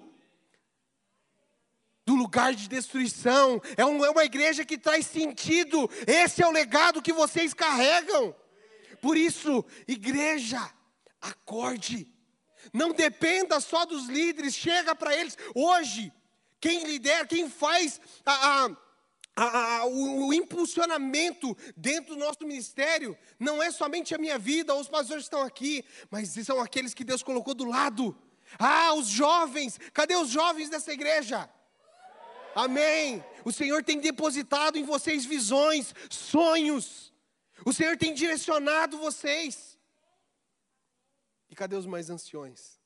do lugar de destruição. É, um, é uma igreja que traz sentido. Esse é o legado que vocês carregam. Por isso, igreja, acorde. Não dependa só dos líderes, chega para eles. Hoje, quem lidera, quem faz a, a a, o, o, impulsionamento dentro do nosso ministério não é somente a minha vida, os pastores estão aqui, mas são aqueles que Deus colocou do lado. Ah, os jovens, cadê os jovens dessa igreja? Amém. O Senhor tem depositado em vocês visões, sonhos. O Senhor tem direcionado vocês. E cadê os mais anciões?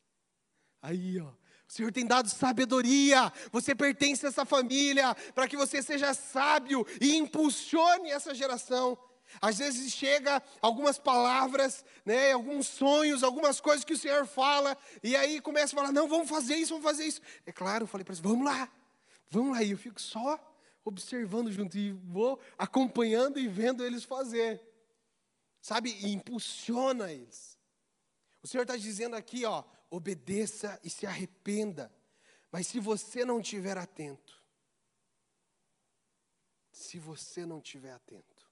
Aí, ó. O Senhor tem dado sabedoria. Você pertence a essa família para que você seja sábio e impulsione essa geração. Às vezes chega algumas palavras, né, alguns sonhos, algumas coisas que o Senhor fala, e aí começa a falar: "Não, vamos fazer isso, vamos fazer isso". É claro, eu falei para eles: "Vamos lá". Vamos lá, eu fico só observando junto e vou acompanhando e vendo eles fazer. Sabe? E impulsiona eles. O Senhor está dizendo aqui, ó, obedeça e se arrependa. Mas se você não estiver atento, se você não estiver atento,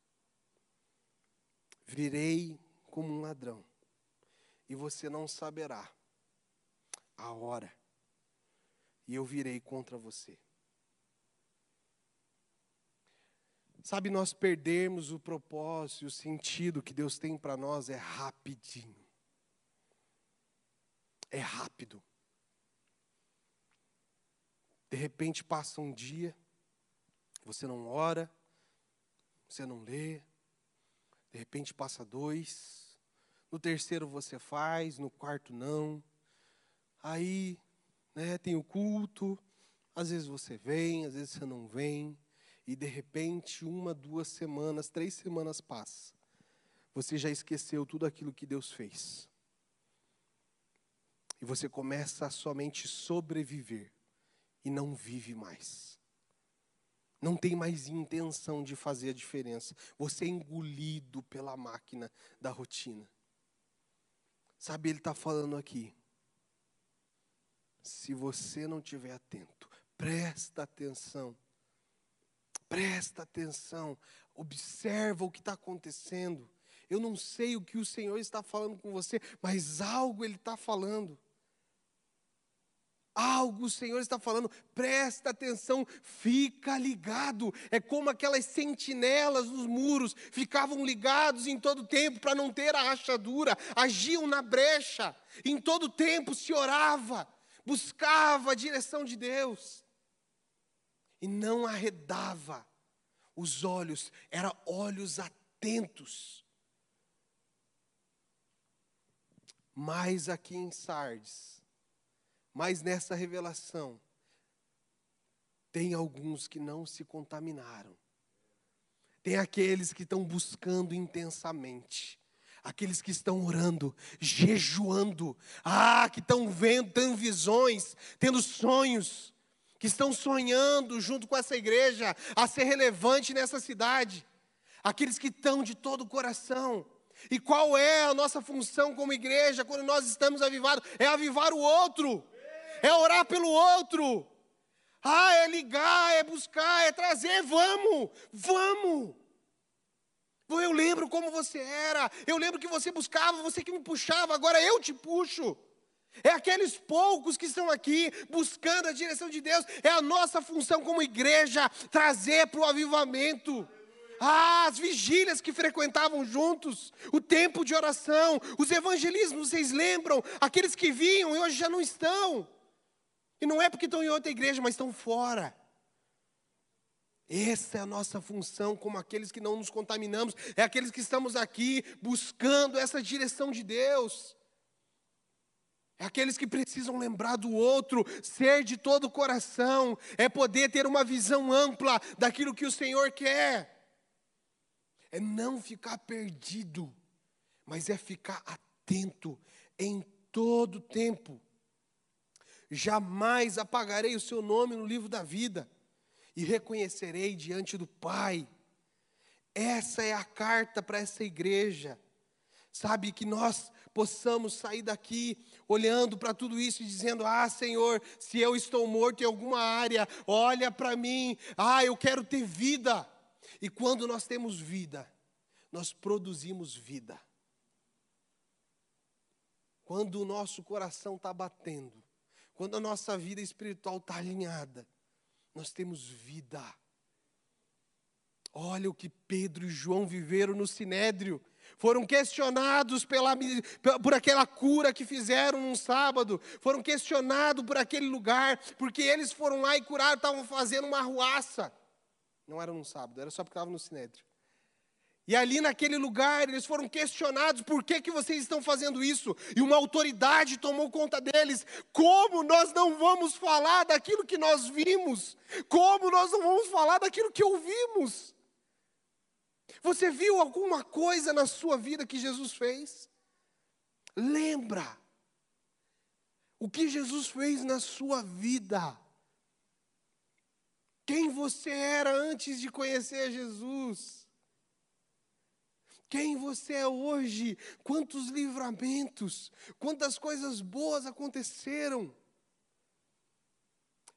virei como um ladrão, e você não saberá a hora, e eu virei contra você. Sabe, nós perdemos o propósito, o sentido que Deus tem para nós é rapidinho é rápido. De repente passa um dia, você não ora, você não lê, de repente passa dois, no terceiro você faz, no quarto não. Aí, né, tem o culto, às vezes você vem, às vezes você não vem, e de repente uma, duas semanas, três semanas passa. Você já esqueceu tudo aquilo que Deus fez e você começa a somente sobreviver e não vive mais. Não tem mais intenção de fazer a diferença. Você é engolido pela máquina da rotina. Sabe, ele está falando aqui. Se você não estiver atento, presta atenção. Presta atenção. Observa o que está acontecendo. Eu não sei o que o Senhor está falando com você, mas algo Ele está falando. Algo o Senhor está falando, presta atenção, fica ligado. É como aquelas sentinelas nos muros, ficavam ligados em todo tempo para não ter a rachadura, agiam na brecha, em todo tempo se orava, buscava a direção de Deus e não arredava os olhos, eram olhos atentos. Mas aqui em Sardes, mas nessa revelação, tem alguns que não se contaminaram. Tem aqueles que estão buscando intensamente. Aqueles que estão orando, jejuando. Ah, que estão vendo, tendo visões, tendo sonhos. Que estão sonhando junto com essa igreja a ser relevante nessa cidade. Aqueles que estão de todo o coração. E qual é a nossa função como igreja quando nós estamos avivados? É avivar o outro é orar pelo outro. Ah, é ligar, é buscar, é trazer, vamos, vamos. Eu lembro como você era, eu lembro que você buscava, você que me puxava, agora eu te puxo. É aqueles poucos que estão aqui buscando a direção de Deus, é a nossa função como igreja trazer para o avivamento. Ah, as vigílias que frequentavam juntos, o tempo de oração, os evangelismos, vocês lembram? Aqueles que vinham e hoje já não estão. E não é porque estão em outra igreja, mas estão fora. Essa é a nossa função, como aqueles que não nos contaminamos, é aqueles que estamos aqui buscando essa direção de Deus. É aqueles que precisam lembrar do outro, ser de todo o coração, é poder ter uma visão ampla daquilo que o Senhor quer. É não ficar perdido, mas é ficar atento em todo tempo. Jamais apagarei o seu nome no livro da vida e reconhecerei diante do Pai. Essa é a carta para essa igreja. Sabe, que nós possamos sair daqui olhando para tudo isso e dizendo: Ah, Senhor, se eu estou morto em alguma área, olha para mim, ah, eu quero ter vida. E quando nós temos vida, nós produzimos vida. Quando o nosso coração está batendo, quando a nossa vida espiritual está alinhada, nós temos vida. Olha o que Pedro e João viveram no sinédrio. Foram questionados pela, por aquela cura que fizeram num sábado. Foram questionados por aquele lugar, porque eles foram lá e curaram, estavam fazendo uma arruaça. Não era num sábado, era só porque estavam no sinédrio. E ali naquele lugar eles foram questionados: por que, que vocês estão fazendo isso? E uma autoridade tomou conta deles. Como nós não vamos falar daquilo que nós vimos? Como nós não vamos falar daquilo que ouvimos? Você viu alguma coisa na sua vida que Jesus fez? Lembra o que Jesus fez na sua vida. Quem você era antes de conhecer Jesus quem você é hoje, quantos livramentos, quantas coisas boas aconteceram.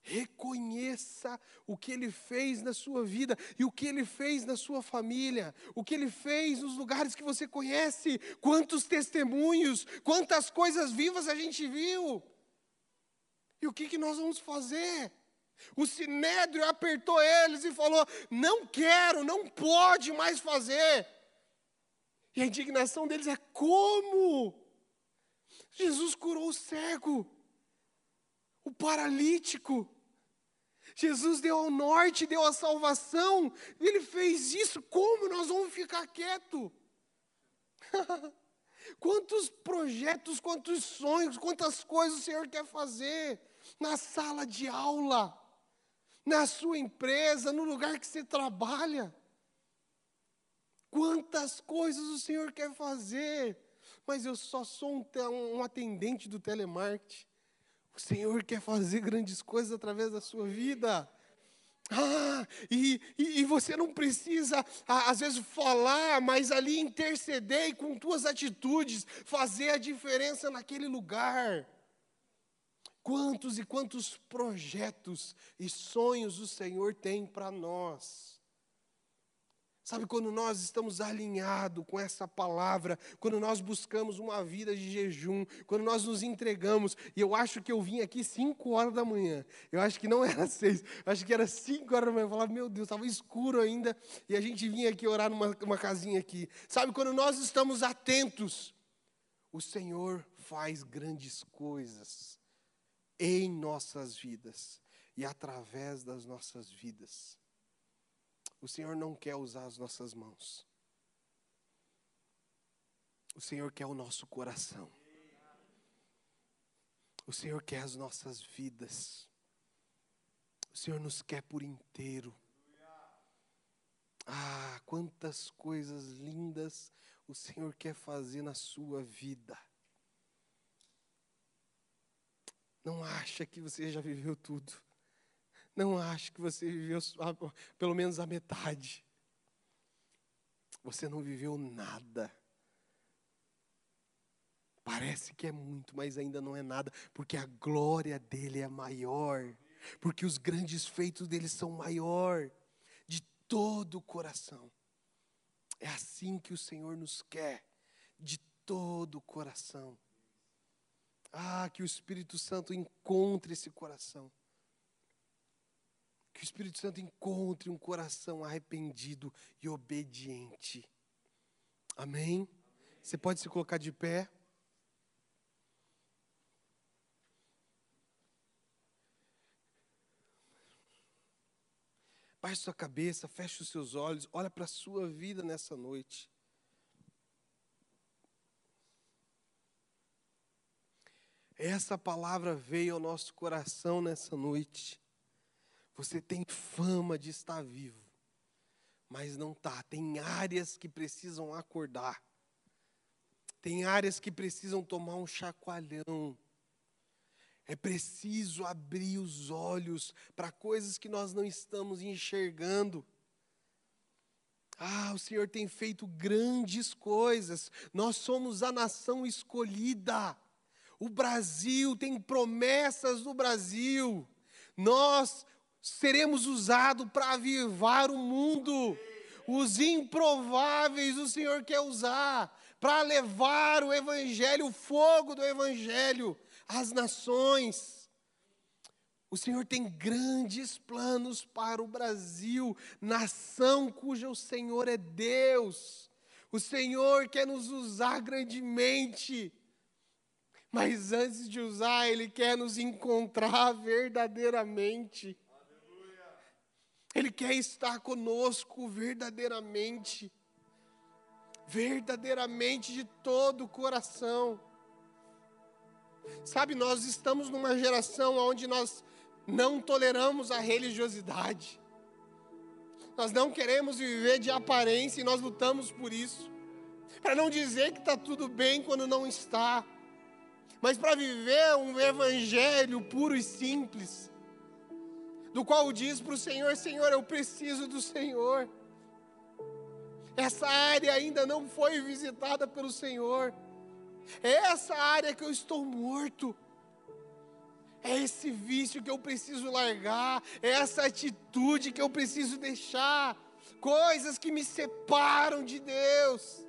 Reconheça o que ele fez na sua vida e o que ele fez na sua família, o que ele fez nos lugares que você conhece, quantos testemunhos, quantas coisas vivas a gente viu. E o que, que nós vamos fazer? O sinédrio apertou eles e falou: não quero, não pode mais fazer. E a indignação deles é como? Jesus curou o cego, o paralítico. Jesus deu ao norte, deu a salvação. Ele fez isso. Como nós vamos ficar quieto? quantos projetos, quantos sonhos, quantas coisas o Senhor quer fazer na sala de aula, na sua empresa, no lugar que você trabalha. Quantas coisas o Senhor quer fazer, mas eu só sou um, um atendente do telemarketing. O Senhor quer fazer grandes coisas através da sua vida. Ah, e, e, e, você não precisa, às vezes, falar, mas ali interceder e com tuas atitudes fazer a diferença naquele lugar. Quantos e quantos projetos e sonhos o Senhor tem para nós. Sabe, quando nós estamos alinhados com essa palavra, quando nós buscamos uma vida de jejum, quando nós nos entregamos, e eu acho que eu vim aqui 5 horas da manhã, eu acho que não era 6, acho que era 5 horas da manhã, eu falava, meu Deus, estava escuro ainda, e a gente vinha aqui orar numa uma casinha aqui. Sabe, quando nós estamos atentos, o Senhor faz grandes coisas em nossas vidas e através das nossas vidas. O Senhor não quer usar as nossas mãos. O Senhor quer o nosso coração. O Senhor quer as nossas vidas. O Senhor nos quer por inteiro. Ah, quantas coisas lindas o Senhor quer fazer na sua vida. Não acha que você já viveu tudo. Não acho que você viveu pelo menos a metade. Você não viveu nada. Parece que é muito, mas ainda não é nada, porque a glória dele é maior. porque os grandes feitos dele são maior de todo o coração. É assim que o Senhor nos quer, de todo o coração. Ah, que o Espírito Santo encontre esse coração. Que o Espírito Santo encontre um coração arrependido e obediente. Amém? Você pode se colocar de pé. Baixe sua cabeça, feche os seus olhos, olha para a sua vida nessa noite. Essa palavra veio ao nosso coração nessa noite. Você tem fama de estar vivo, mas não está. Tem áreas que precisam acordar. Tem áreas que precisam tomar um chacoalhão. É preciso abrir os olhos para coisas que nós não estamos enxergando. Ah, o Senhor tem feito grandes coisas. Nós somos a nação escolhida. O Brasil tem promessas do Brasil. Nós seremos usados para avivar o mundo. Os improváveis o Senhor quer usar para levar o Evangelho, o fogo do Evangelho às nações. O Senhor tem grandes planos para o Brasil, nação cuja o Senhor é Deus. O Senhor quer nos usar grandemente. Mas antes de usar, Ele quer nos encontrar verdadeiramente. Ele quer estar conosco verdadeiramente. Verdadeiramente de todo o coração. Sabe, nós estamos numa geração onde nós não toleramos a religiosidade. Nós não queremos viver de aparência e nós lutamos por isso. Para não dizer que está tudo bem quando não está, mas para viver um evangelho puro e simples, do qual diz para o Senhor: Senhor, eu preciso do Senhor. Essa área ainda não foi visitada pelo Senhor. É essa área que eu estou morto. É esse vício que eu preciso largar, é essa atitude que eu preciso deixar, coisas que me separam de Deus.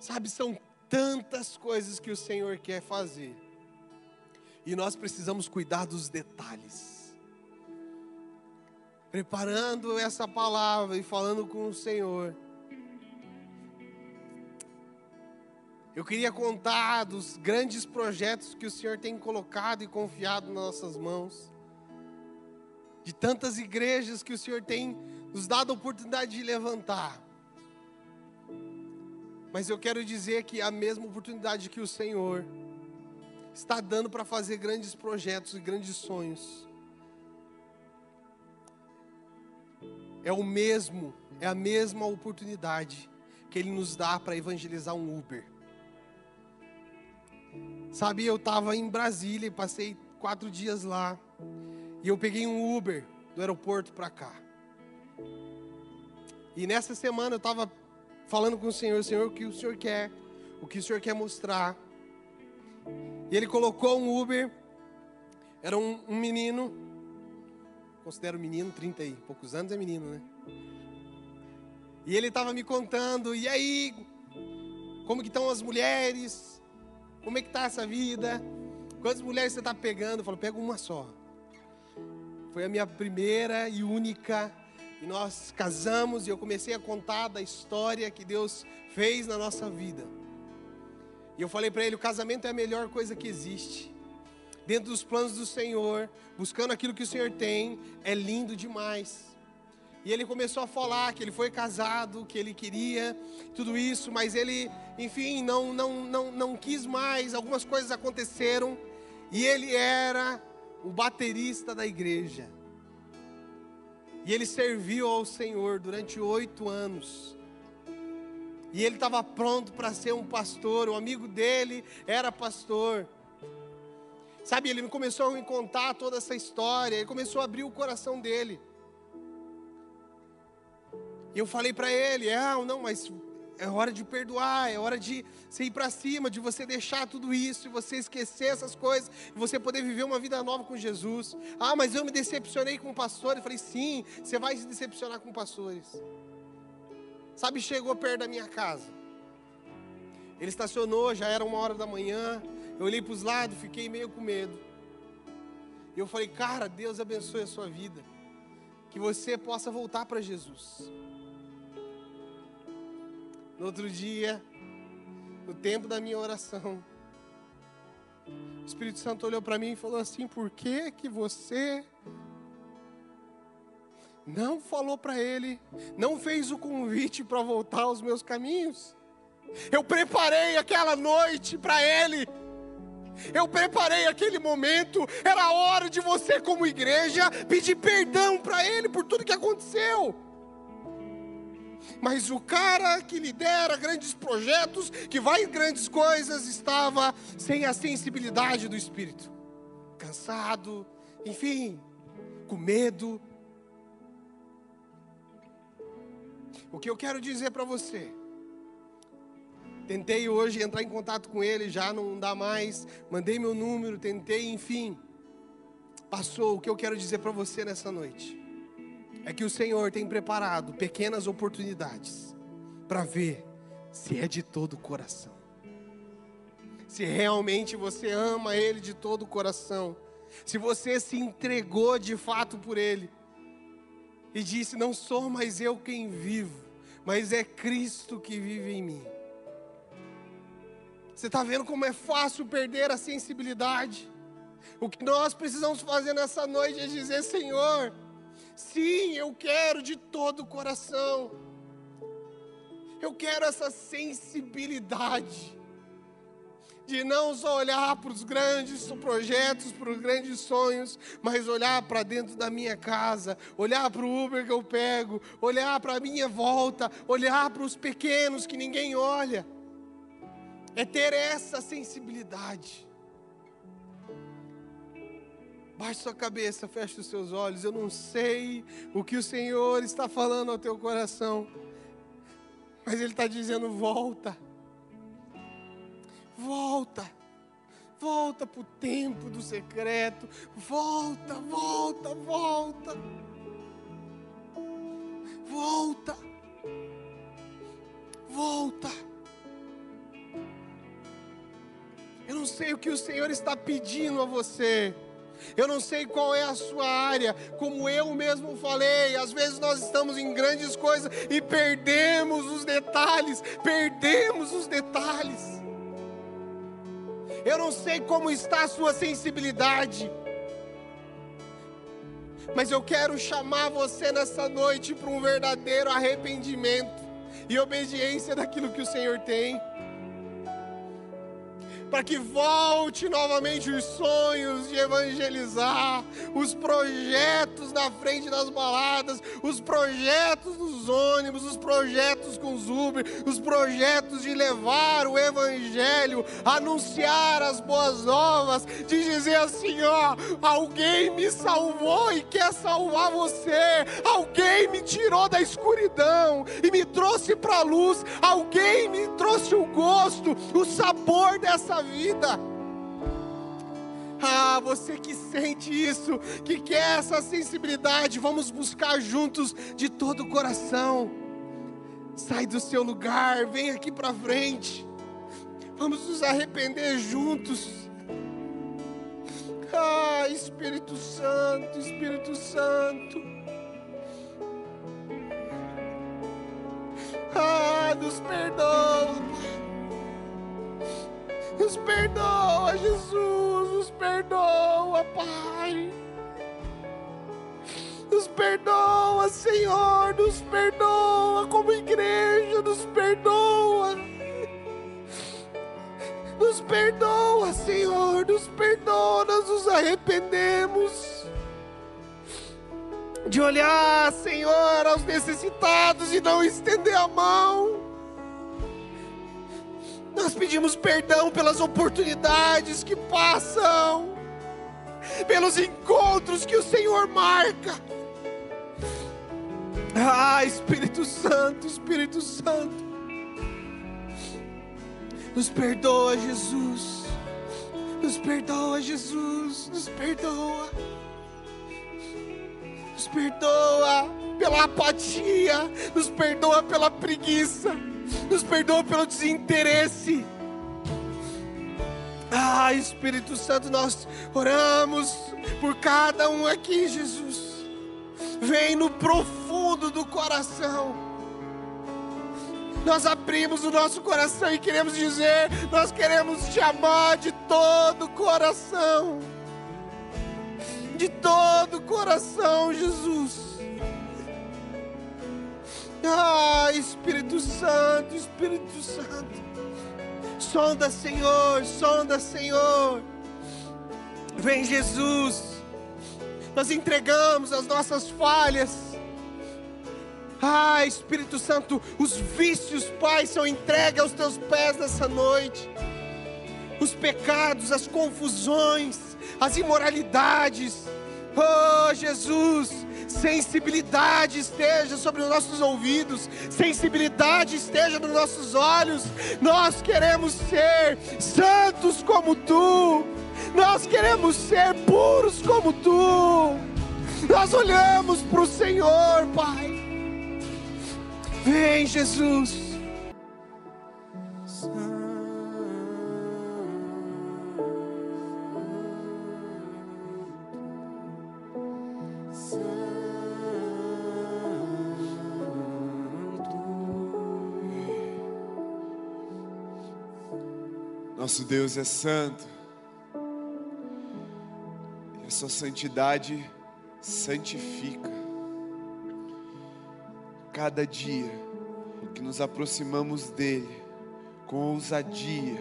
Sabe, são tantas coisas que o Senhor quer fazer, e nós precisamos cuidar dos detalhes. Preparando essa palavra e falando com o Senhor, Eu queria contar dos grandes projetos que o Senhor tem colocado e confiado nas nossas mãos. De tantas igrejas que o Senhor tem nos dado a oportunidade de levantar. Mas eu quero dizer que a mesma oportunidade que o Senhor está dando para fazer grandes projetos e grandes sonhos. É o mesmo, é a mesma oportunidade que Ele nos dá para evangelizar um Uber. Sabe, eu estava em Brasília e passei quatro dias lá. E eu peguei um Uber do aeroporto para cá. E nessa semana eu estava falando com o Senhor, Senhor, o que o Senhor quer, o que o Senhor quer mostrar. E ele colocou um Uber, era um, um menino, considero menino, 30 e poucos anos é menino, né? E ele estava me contando, e aí, como que estão as mulheres? Como é que tá essa vida? Quantas mulheres você está pegando? Eu falo, pega uma só. Foi a minha primeira e única. E nós casamos e eu comecei a contar da história que Deus fez na nossa vida. E eu falei para ele: o casamento é a melhor coisa que existe. Dentro dos planos do Senhor, buscando aquilo que o Senhor tem, é lindo demais. E ele começou a falar que ele foi casado, que ele queria tudo isso, mas ele, enfim, não, não, não, não quis mais. Algumas coisas aconteceram e ele era o baterista da igreja. E ele serviu ao Senhor durante oito anos. E ele estava pronto para ser um pastor. O amigo dele era pastor. Sabe, ele começou a me contar toda essa história. Ele começou a abrir o coração dele. E eu falei para ele, ah, não, mas é hora de perdoar, é hora de você ir para cima, de você deixar tudo isso, e você esquecer essas coisas, e você poder viver uma vida nova com Jesus. Ah, mas eu me decepcionei com pastores. Eu falei, sim, você vai se decepcionar com pastores. Sabe, chegou perto da minha casa. Ele estacionou, já era uma hora da manhã. Eu olhei para os lados, fiquei meio com medo. E eu falei, cara, Deus abençoe a sua vida. Que você possa voltar para Jesus. No outro dia, no tempo da minha oração, o Espírito Santo olhou para mim e falou assim: Por que que você não falou para ele, não fez o convite para voltar aos meus caminhos? Eu preparei aquela noite para ele. Eu preparei aquele momento, era hora de você, como igreja, pedir perdão para Ele por tudo que aconteceu. Mas o cara que lidera grandes projetos, que vai em grandes coisas, estava sem a sensibilidade do espírito, cansado, enfim, com medo. O que eu quero dizer para você, tentei hoje entrar em contato com ele, já não dá mais, mandei meu número, tentei, enfim, passou. O que eu quero dizer para você nessa noite? É que o Senhor tem preparado pequenas oportunidades para ver se é de todo o coração. Se realmente você ama Ele de todo o coração, se você se entregou de fato por Ele e disse: Não sou mais eu quem vivo, mas é Cristo que vive em mim. Você está vendo como é fácil perder a sensibilidade? O que nós precisamos fazer nessa noite é dizer: Senhor, Sim, eu quero de todo o coração. Eu quero essa sensibilidade de não só olhar para os grandes projetos, para os grandes sonhos, mas olhar para dentro da minha casa, olhar para o Uber que eu pego, olhar para a minha volta, olhar para os pequenos que ninguém olha. É ter essa sensibilidade. Baixe sua cabeça, feche os seus olhos. Eu não sei o que o Senhor está falando ao teu coração, mas Ele está dizendo: volta, volta, volta para o tempo do secreto, volta, volta, volta, volta, volta. Eu não sei o que o Senhor está pedindo a você. Eu não sei qual é a sua área, como eu mesmo falei, às vezes nós estamos em grandes coisas e perdemos os detalhes, perdemos os detalhes. Eu não sei como está a sua sensibilidade, mas eu quero chamar você nessa noite para um verdadeiro arrependimento e obediência daquilo que o Senhor tem para que volte novamente os sonhos de evangelizar, os projetos na frente das baladas, os projetos dos ônibus, os projetos com os Uber, os projetos de levar o evangelho, anunciar as boas novas, de dizer assim, ó, alguém me salvou e quer salvar você, alguém me tirou da escuridão e me trouxe para a luz, alguém me trouxe o gosto, o sabor dessa vida. Ah, você que sente isso, que quer essa sensibilidade, vamos buscar juntos de todo o coração. Sai do seu lugar, vem aqui para frente. Vamos nos arrepender juntos. Ah, Espírito Santo, Espírito Santo. Ah, nos perdoa, nos perdoa, Jesus, nos perdoa, Pai. Nos perdoa, Senhor, nos perdoa como igreja, nos perdoa. Nos perdoa, Senhor, nos perdoa, nós nos arrependemos de olhar, Senhor, aos necessitados e não estender a mão. Nós pedimos perdão pelas oportunidades que passam, pelos encontros que o Senhor marca. Ah, Espírito Santo, Espírito Santo. Nos perdoa, Jesus. Nos perdoa, Jesus. Nos perdoa. Nos perdoa pela apatia. Nos perdoa pela preguiça. Nos perdoa pelo desinteresse. Ah, Espírito Santo, nós oramos por cada um aqui, Jesus. Vem no profundo do coração. Nós abrimos o nosso coração e queremos dizer: nós queremos te amar de todo o coração. De todo o coração, Jesus. Ah, Espírito Santo, Espírito Santo. Sonda, Senhor, sonda, Senhor. Vem, Jesus. Nós entregamos as nossas falhas. Ah, Espírito Santo, os vícios, Pai, são entregues aos teus pés nessa noite. Os pecados, as confusões, as imoralidades. Oh, Jesus, sensibilidade esteja sobre os nossos ouvidos, sensibilidade esteja nos nossos olhos. Nós queremos ser santos como tu, nós queremos ser puros como tu. Nós olhamos para o Senhor, Pai. Vem, Jesus. Nosso Deus é santo. E a sua santidade santifica. Cada dia que nos aproximamos dele com ousadia,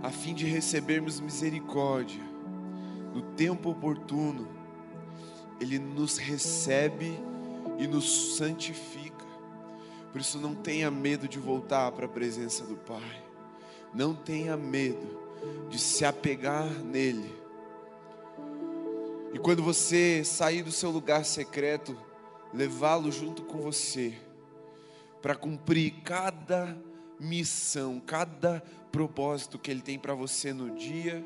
a fim de recebermos misericórdia no tempo oportuno, ele nos recebe e nos santifica. Por isso não tenha medo de voltar para a presença do Pai. Não tenha medo de se apegar nele. E quando você sair do seu lugar secreto, levá-lo junto com você, para cumprir cada missão, cada propósito que ele tem para você no dia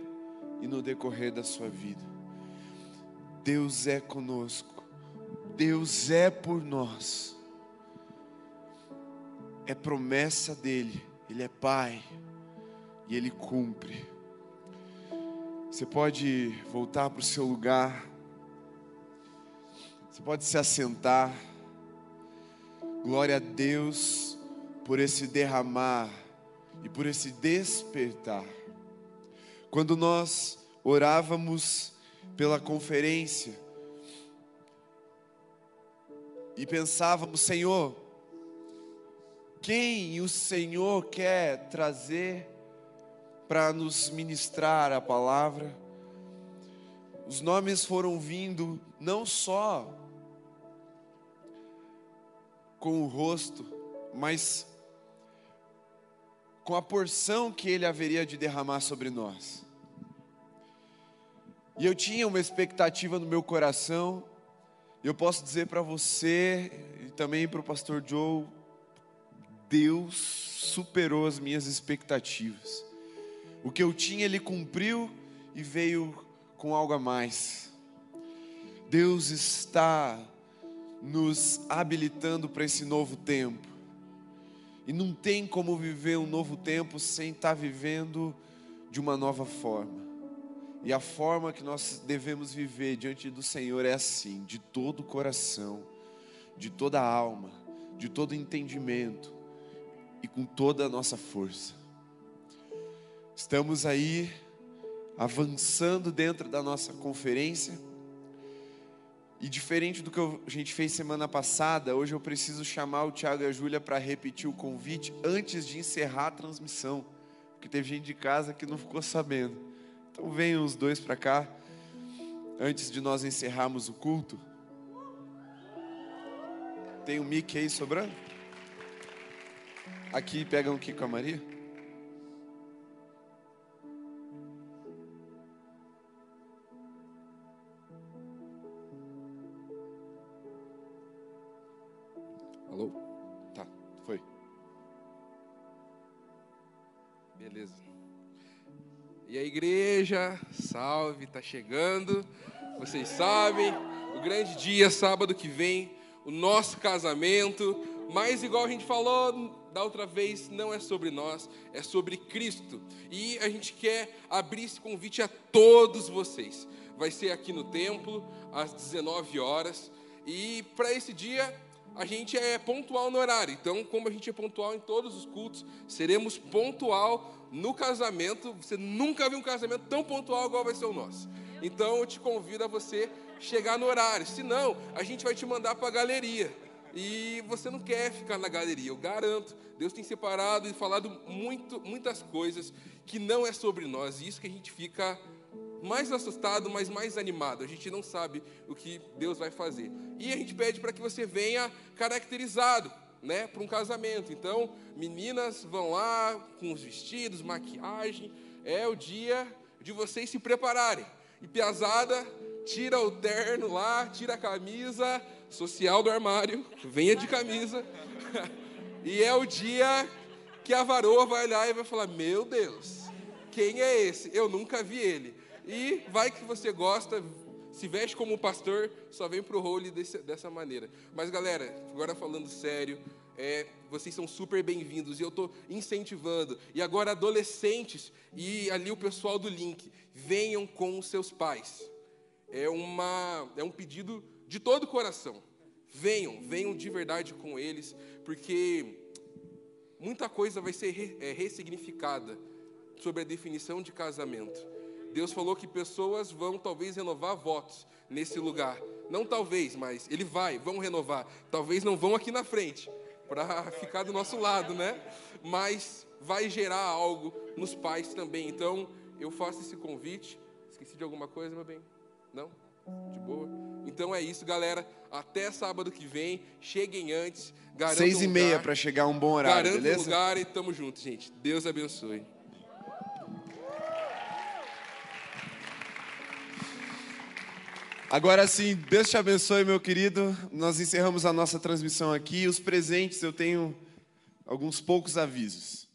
e no decorrer da sua vida. Deus é conosco, Deus é por nós, é promessa dEle, Ele é Pai e Ele cumpre. Você pode voltar para o seu lugar, você pode se assentar. Glória a Deus por esse derramar e por esse despertar. Quando nós orávamos pela conferência e pensávamos, Senhor, quem o Senhor quer trazer para nos ministrar a palavra. Os nomes foram vindo não só com o rosto, mas com a porção que ele haveria de derramar sobre nós. E eu tinha uma expectativa no meu coração, eu posso dizer para você e também para o pastor Joe, Deus superou as minhas expectativas. O que eu tinha, Ele cumpriu e veio com algo a mais. Deus está nos habilitando para esse novo tempo. E não tem como viver um novo tempo sem estar vivendo de uma nova forma. E a forma que nós devemos viver diante do Senhor é assim, de todo o coração, de toda a alma, de todo entendimento e com toda a nossa força. Estamos aí avançando dentro da nossa conferência. E diferente do que a gente fez semana passada, hoje eu preciso chamar o Tiago e a Júlia para repetir o convite antes de encerrar a transmissão. Porque teve gente de casa que não ficou sabendo. Então venham os dois para cá, antes de nós encerrarmos o culto. Tem um mic aí sobrando? Aqui pegam aqui com a Maria. Alô? Tá, foi. Beleza. E a igreja, salve, tá chegando. Vocês sabem, o grande dia, sábado que vem, o nosso casamento. Mas, igual a gente falou da outra vez, não é sobre nós, é sobre Cristo. E a gente quer abrir esse convite a todos vocês. Vai ser aqui no templo, às 19 horas. E para esse dia, a gente é pontual no horário. Então, como a gente é pontual em todos os cultos, seremos pontual no casamento. Você nunca viu um casamento tão pontual igual vai ser o nosso. Então, eu te convido a você chegar no horário. Senão, a gente vai te mandar para a galeria. E você não quer ficar na galeria, eu garanto. Deus tem separado e falado muito, muitas coisas que não é sobre nós. E isso que a gente fica mais assustado, mas mais animado. A gente não sabe o que Deus vai fazer. E a gente pede para que você venha caracterizado, né, para um casamento. Então, meninas vão lá com os vestidos, maquiagem. É o dia de vocês se prepararem. E piazada, tira o terno lá, tira a camisa social do armário, venha de camisa. e é o dia que a varoa vai olhar e vai falar: Meu Deus, quem é esse? Eu nunca vi ele. E vai que você gosta, se veste como pastor, só vem pro role desse, dessa maneira. Mas galera, agora falando sério, é, vocês são super bem-vindos e eu estou incentivando. E agora, adolescentes e ali o pessoal do link, venham com os seus pais. É, uma, é um pedido de todo o coração. Venham, venham de verdade com eles, porque muita coisa vai ser re, é, ressignificada sobre a definição de casamento. Deus falou que pessoas vão talvez renovar votos nesse lugar. Não talvez, mas Ele vai, vão renovar. Talvez não vão aqui na frente, para ficar do nosso lado, né? Mas vai gerar algo nos pais também. Então, eu faço esse convite. Esqueci de alguma coisa, meu bem? Não? De boa? Então é isso, galera. Até sábado que vem. Cheguem antes. Seis e meia para chegar um bom horário, Garanto beleza? um lugar e tamo junto, gente. Deus abençoe. Agora sim, Deus te abençoe, meu querido. Nós encerramos a nossa transmissão aqui. Os presentes, eu tenho alguns poucos avisos.